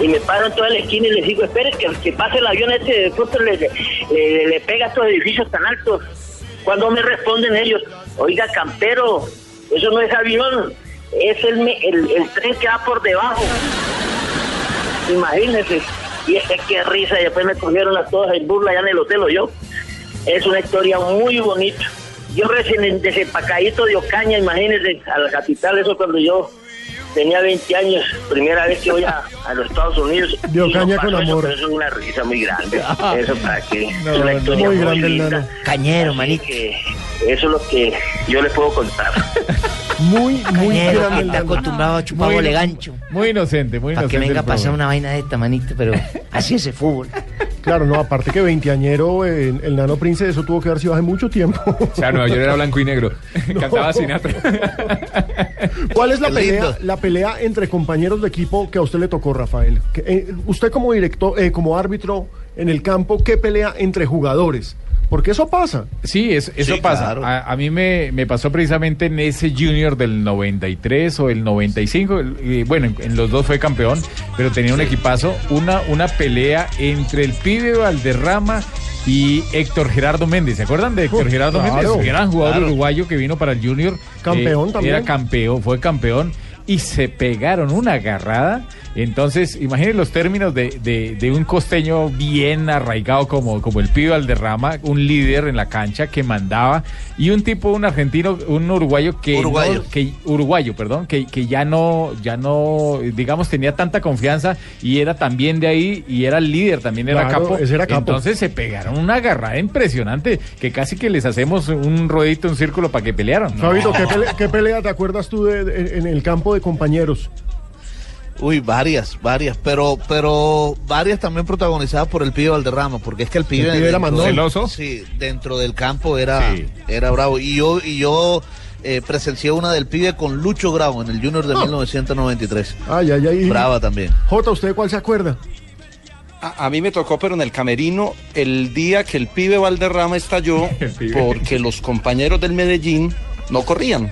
Y me paro en toda la esquina y les digo, espere que, que pase el avión ese, de pronto le, le- le pega a estos edificios tan altos. Cuando me responden ellos, oiga, campero, eso no es avión, es el, el, el tren que va por debajo. Imagínense. Y es que risa, y después me cogieron a todas en burla allá en el hotel o yo. Es una historia muy bonita. Yo recién en- desempacadito de Ocaña, imagínense, a la capital, eso cuando yo tenía 20 años, primera vez que voy a, a los Estados Unidos. De Ocaña no con eso, amor. pero eso es una risa muy grande. Eso para que No, es una no, historia muy muy, grande linda. Cañero, manito. Eso es lo que yo les puedo contar. Muy, muy Cañero, grande que el está acostumbrado a chupar Muy- bolegancho. Muy inocente, muy Para inocente. que venga a el pasar una vaina de esta, manito, pero así es el fútbol. Claro, no, aparte que veinteañero, eh, el nano Prince, eso tuvo que haber sido hace mucho tiempo. O sea, Nueva York era blanco y negro. Cantaba Sinatra. ¿Cuál es la pelea, la pelea entre compañeros de equipo que a usted le tocó, Rafael? Que, eh, usted como director, eh, como árbitro en el campo, ¿qué pelea entre jugadores? Porque eso pasa. Sí, es- eso Sí, pasa. claro. A, a mí me, me pasó precisamente en ese Junior del 93 o el 95. el- y bueno, en, en los dos fue campeón, pero tenía un equipazo. Una, una pelea entre el pibe Valderrama y Héctor Gerardo Méndez. ¿Se acuerdan de Héctor Gerardo claro, Méndez? Gran jugador claro. uruguayo que vino para el Junior. Campeón Eh, también. Era campeón, fue campeón. Y se pegaron una agarrada. Entonces, imaginen los términos de, de- de un costeño bien arraigado como, como el pibe Valderrama, un líder en la cancha que mandaba, y un tipo, un argentino, un uruguayo que Uruguayo. no- que uruguayo, perdón, que, que ya no, ya no, digamos, tenía tanta confianza y era también de ahí y era el líder, también era Claro, capo. ese era capo. Entonces se pegaron una agarrada impresionante que casi que les hacemos un rodito, un círculo para que pelearan. ¿no? Fabito, ¿qué pelea, qué pelea te acuerdas tú de, de- en el campo de compañeros? Uy, varias, varias, pero pero varias también protagonizadas por el pibe Valderrama, porque es que el pibe, pibe era dentro mandón. del- ¿Celoso? Sí, dentro del campo era Sí. era bravo y yo y yo eh, presencié una del pibe con Lucho Grau en el Junior de Ah. 1993. Ay, ay, ay. Brava también. Jota, ¿usted cuál se acuerda? A, a mí me tocó, pero en el camerino, el día que el pibe Valderrama estalló, El porque los compañeros del Medellín no corrían.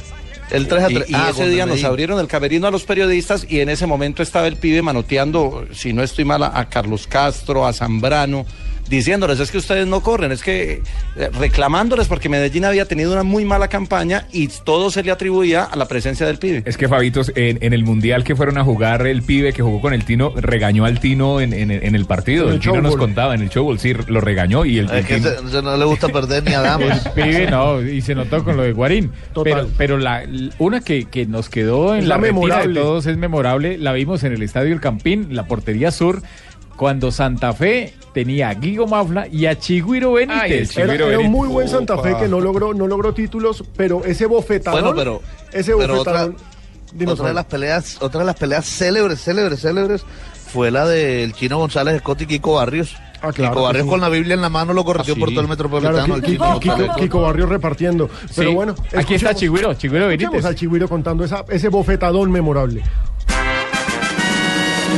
El 3 a Y, 3. y Ah, ese día nos abrieron el camerino a los periodistas y en ese momento estaba el pibe manoteando, si no estoy mal, a Carlos Castro, a Zambrano, diciéndoles, es que ustedes no corren, es que eh, reclamándoles porque Medellín había tenido una muy mala campaña y todo se le atribuía a la presencia del pibe. Es que Fabitos, en, en el mundial que fueron a jugar el pibe que jugó con el Tino, regañó al Tino en, en- en el partido. El el Tino nos contaba en el showball, sí, lo regañó y el, Es el que no le gusta perder ni a damas. El pibe no, y se notó con lo de Guarín. Total. Pero, pero la, una que, que nos quedó en la, la de memorable. todos es memorable, la vimos en el Estadio El Campín, la portería sur, cuando Santa Fe tenía a Guigo Mafla y a Chigüiro Benítez. Ay, Era, era un Benítez. muy buen Santa Fe Opa. que no logró, no logró títulos, pero ese bofetadón. Bueno, pero- ese pero bofetadón. Dinos, Otra de las peleas, otra de las peleas célebres, célebres, célebres fue la del Chino González Scott y Kiko Barrios. Ah, claro, Kiko Barrios sí. con la Biblia en la mano lo corrió Ah, sí. por todo el metropolitano. Claro, Kiko, Kiko-. Kiko Barrio repartiendo. Pero Sí. bueno, Aquí está escuchemos- Chigüiro, Chigüiro Escuchemos Benítez. al Chigüiro contando esa, ese bofetadón memorable.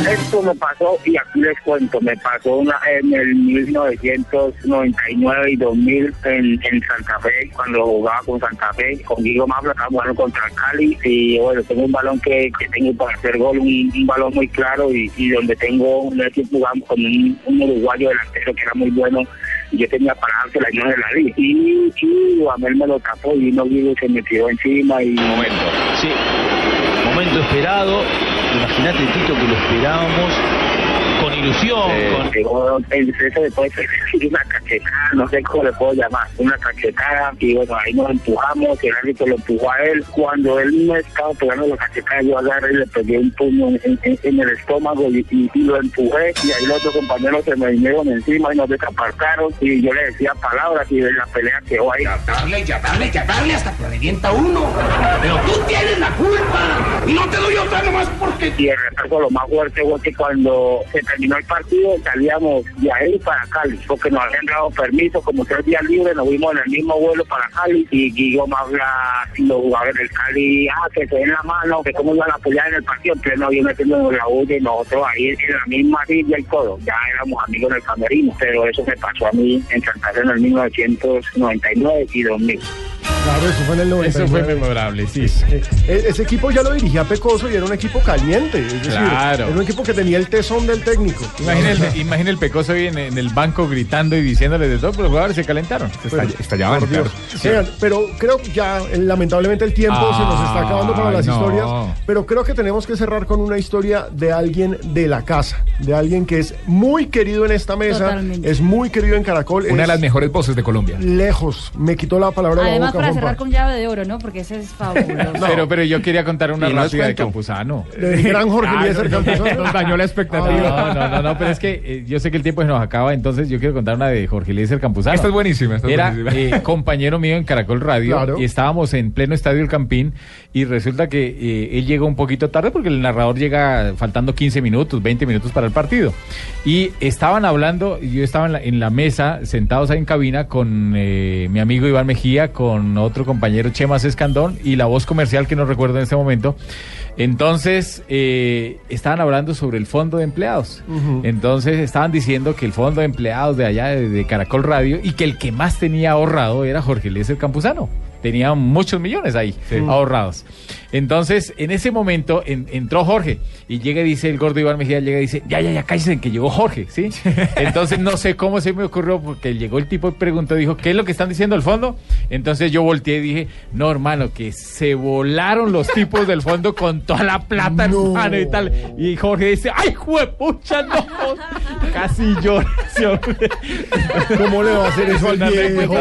Esto me pasó, y aquí les cuento, me pasó una en el 1999 y 2000 en, en Santa Fe, cuando jugaba con Santa Fe, con Guido Mafla, estaba jugando contra Cali, y bueno, tengo un balón que, que tengo para hacer gol, un, un balón muy claro, y, y donde tengo un equipo jugando con un, un uruguayo delantero que era muy bueno, y yo tenía para dársela y no se la di. Y, y Duhamel me lo tapó, y vino Guido se me tiró encima, y... Momento, sí. Momento esperado. Imagínate, Tito, que lo esperábamos con ilusión. con- después decir una cachetada, no sé cómo le puedo llamar, una cachetada, y bueno, ahí nos empujamos, el árbitro lo empujó a él. Cuando él me estaba pegando la cachetada, yo agarré y le pegué un puño en, en- en el estómago y, y- y lo empujé, y ahí los otros compañeros se me vinieron encima y nos desapartaron, y yo le decía palabras, y la pelea quedó ahí. Darle, ya darle, ya darle hasta que revienta uno. Pero tú tienes la culpa. Y no te doy otra nomás porque. Y el retraso lo más fuerte fue que cuando se terminó el partido salíamos de ahí para Cali, porque nos habían dado permiso, como tres días libres, nos vimos en el mismo vuelo para Cali y Guillermo habla y los jugadores del Cali, ah, que se den la mano, que cómo iban a apoyar en el partido, en pleno avión metiendo la bulla y nosotros ahí en la misma silla y todo, ya éramos amigos en el camerino, pero eso me pasó a mí en Santa Fe en el 1999 y 2000. Claro, eso fue en el 99. Eso fue memorable, sí. E- Ese equipo ya lo dirigía Pecoso y era un equipo caliente. Es decir, Claro. Era un equipo que tenía el tesón del técnico. Imagina el, imagina el pecoso ahí en, en el banco gritando y diciéndole de todo, pero los jugadores se calentaron. Por Dios. Oigan, pero creo que ya eh, lamentablemente el tiempo se nos está acabando para las no. historias, pero creo que tenemos que cerrar con una historia de alguien de la casa, de alguien que es muy querido en esta mesa, Totalmente. es muy querido en Caracol, Una de las mejores voces de Colombia. lejos, me quitó la palabra de la boca. Para cerrar con llave de oro, ¿no? Porque ese es fabuloso. Pero, pero yo quería contar una rápida de. Campuzano. Gran Jorge Ah, Eliezer no, no, Campuzano. Nos dañó la expectativa. Ah. No, no, no, no, pero es que eh, yo sé que el tiempo se nos acaba, entonces yo quiero contar una de Jorge Eliezer Campuzano. Esta es buenísima, esta es Era buenísima. eh, compañero mío en Caracol Radio Claro. y estábamos en pleno estadio El Campín y resulta que eh, él llegó un poquito tarde porque el narrador llega faltando 15 minutos, 20 minutos para el partido. Y estaban hablando, y yo estaba en la, en la mesa, sentados ahí en cabina con eh, mi amigo Iván Mejía, con otro compañero Chemas Escandón y la voz comercial que no recuerdo en este momento. Entonces, eh, estaban hablando sobre el fondo de empleados. Entonces estaban diciendo que el fondo de empleados de allá de, de Caracol Radio y que el que más tenía ahorrado era Jorge Eliezer Campuzano. Tenía muchos millones ahí ahorrados. Entonces, en ese momento en- entró Jorge y llega y dice el gordo Iván Mejía, llega y dice, ya, ya, ya, cállense que llegó Jorge, ¿sí? Entonces no sé cómo se me ocurrió porque llegó el tipo y preguntó, dijo, ¿qué es lo que están diciendo al fondo? Entonces yo volteé y dije, no, hermano, que se volaron los tipos del fondo con toda la plata, hermano, y tal. Y Jorge dice, ¡ay, juepucha, no! Casi llora. ¿Cómo le va a hacer eso al viejo?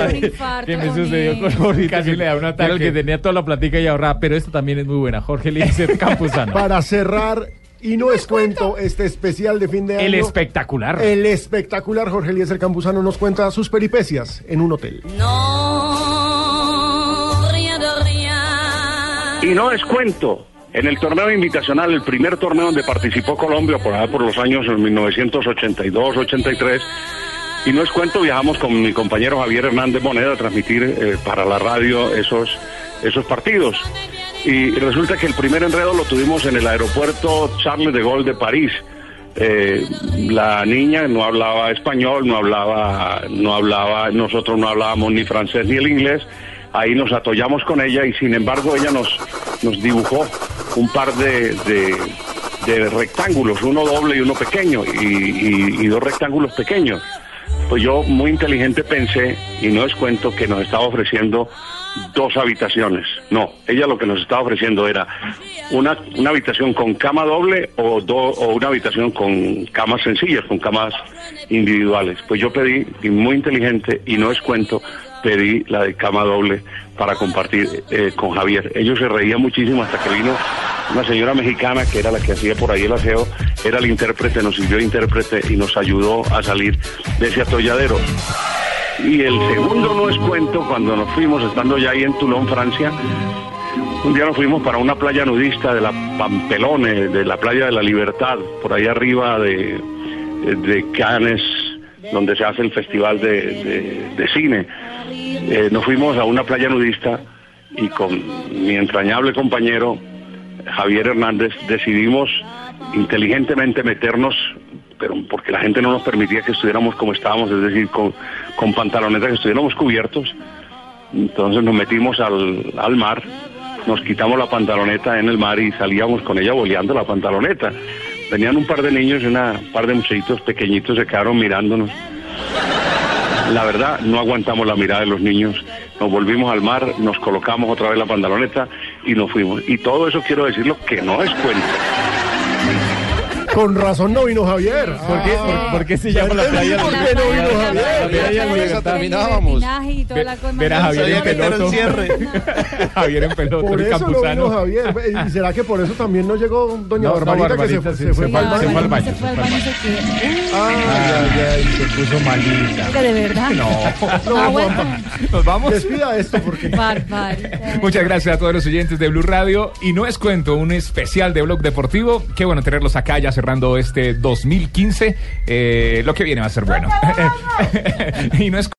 que me sucedió con Jorge. Casi le da un ataque. el que tenía toda la platica y ahorraba, pero esta también es muy buena. Jorge Eliezer Campuzano. Para cerrar, y no es cuento, este especial de fin de año. El espectacular. El espectacular Jorge Eliezer Campuzano nos cuenta sus peripecias en un hotel. Y no es cuento. En el torneo invitacional, el primer torneo donde participó Colombia por allá por los años 1982-83, y no es cuento, viajamos con mi compañero Javier Hernández Moneda a transmitir eh, para la radio esos, esos partidos. Y resulta que el primer enredo lo tuvimos en el aeropuerto Charles de Gaulle de París. Eh, la niña no hablaba español, no hablaba, no hablaba, nosotros no hablábamos ni francés ni el inglés. Ahí nos atollamos con ella y sin embargo ella nos, nos dibujó un par de, de- rectángulos, uno doble y uno pequeño, y dos rectángulos pequeños. Pues yo muy inteligente pensé, y no es cuento, que nos estaba ofreciendo dos habitaciones. No, ella lo que nos estaba ofreciendo era una, una habitación con cama doble o, do- o una habitación con camas sencillas, con camas individuales. Pues yo pedí, y muy inteligente, y no es cuento, pedí la de cama doble para compartir eh, con Javier. Ellos se reían muchísimo hasta que vino una señora mexicana que era la que hacía por ahí el aseo, era el intérprete, nos sirvió de intérprete y nos ayudó a salir de ese atolladero. Y el segundo no es cuento, cuando nos fuimos, estando ya ahí en Toulon, Francia, un día nos fuimos para una playa nudista de la Pampelone, de la playa de la Libertad, por ahí arriba de, de Cannes, donde se hace el festival de, de- cine. Eh, nos fuimos a una playa nudista y con mi entrañable compañero Javier Hernández decidimos inteligentemente meternos, pero porque la gente no nos permitía que estuviéramos como estábamos, es decir, con, pantalonetas que estuviéramos cubiertos. Entonces nos metimos al, al mar, nos quitamos la pantaloneta en el mar y salíamos con ella boleando la pantaloneta. Venían un par de niños y una un par de muchachitos pequeñitos se quedaron mirándonos. La verdad, no aguantamos la mirada de los niños. Nos volvimos al mar, nos colocamos otra vez la pantaloneta y nos fuimos. Y todo eso quiero decirlo que no es cuento. Con razón no vino Javier. ¿Por qué, por- por qué se llama la playa? ¿Por qué no vino La Javier? Libertad. terminábamos. y toda la cosa. Ver a Javier en peloto. Javier en peloto, Por eso no vino Javier. ¿Y será que por eso también no llegó doña No, no, Barbarita, que se, fue- se se se al baño, Se fue al baño y se quedó. Ay, Ay, ay, se puso malita. De verdad. No. Ah, bueno. Nos vamos. Despida esto porque. Muchas gracias a todos los oyentes de Blue Radio. Y no es cuento, un especial de Blog Deportivo. Qué bueno tenerlos acá ya cerrando este 2015. Eh, lo que viene va a ser bueno. y no es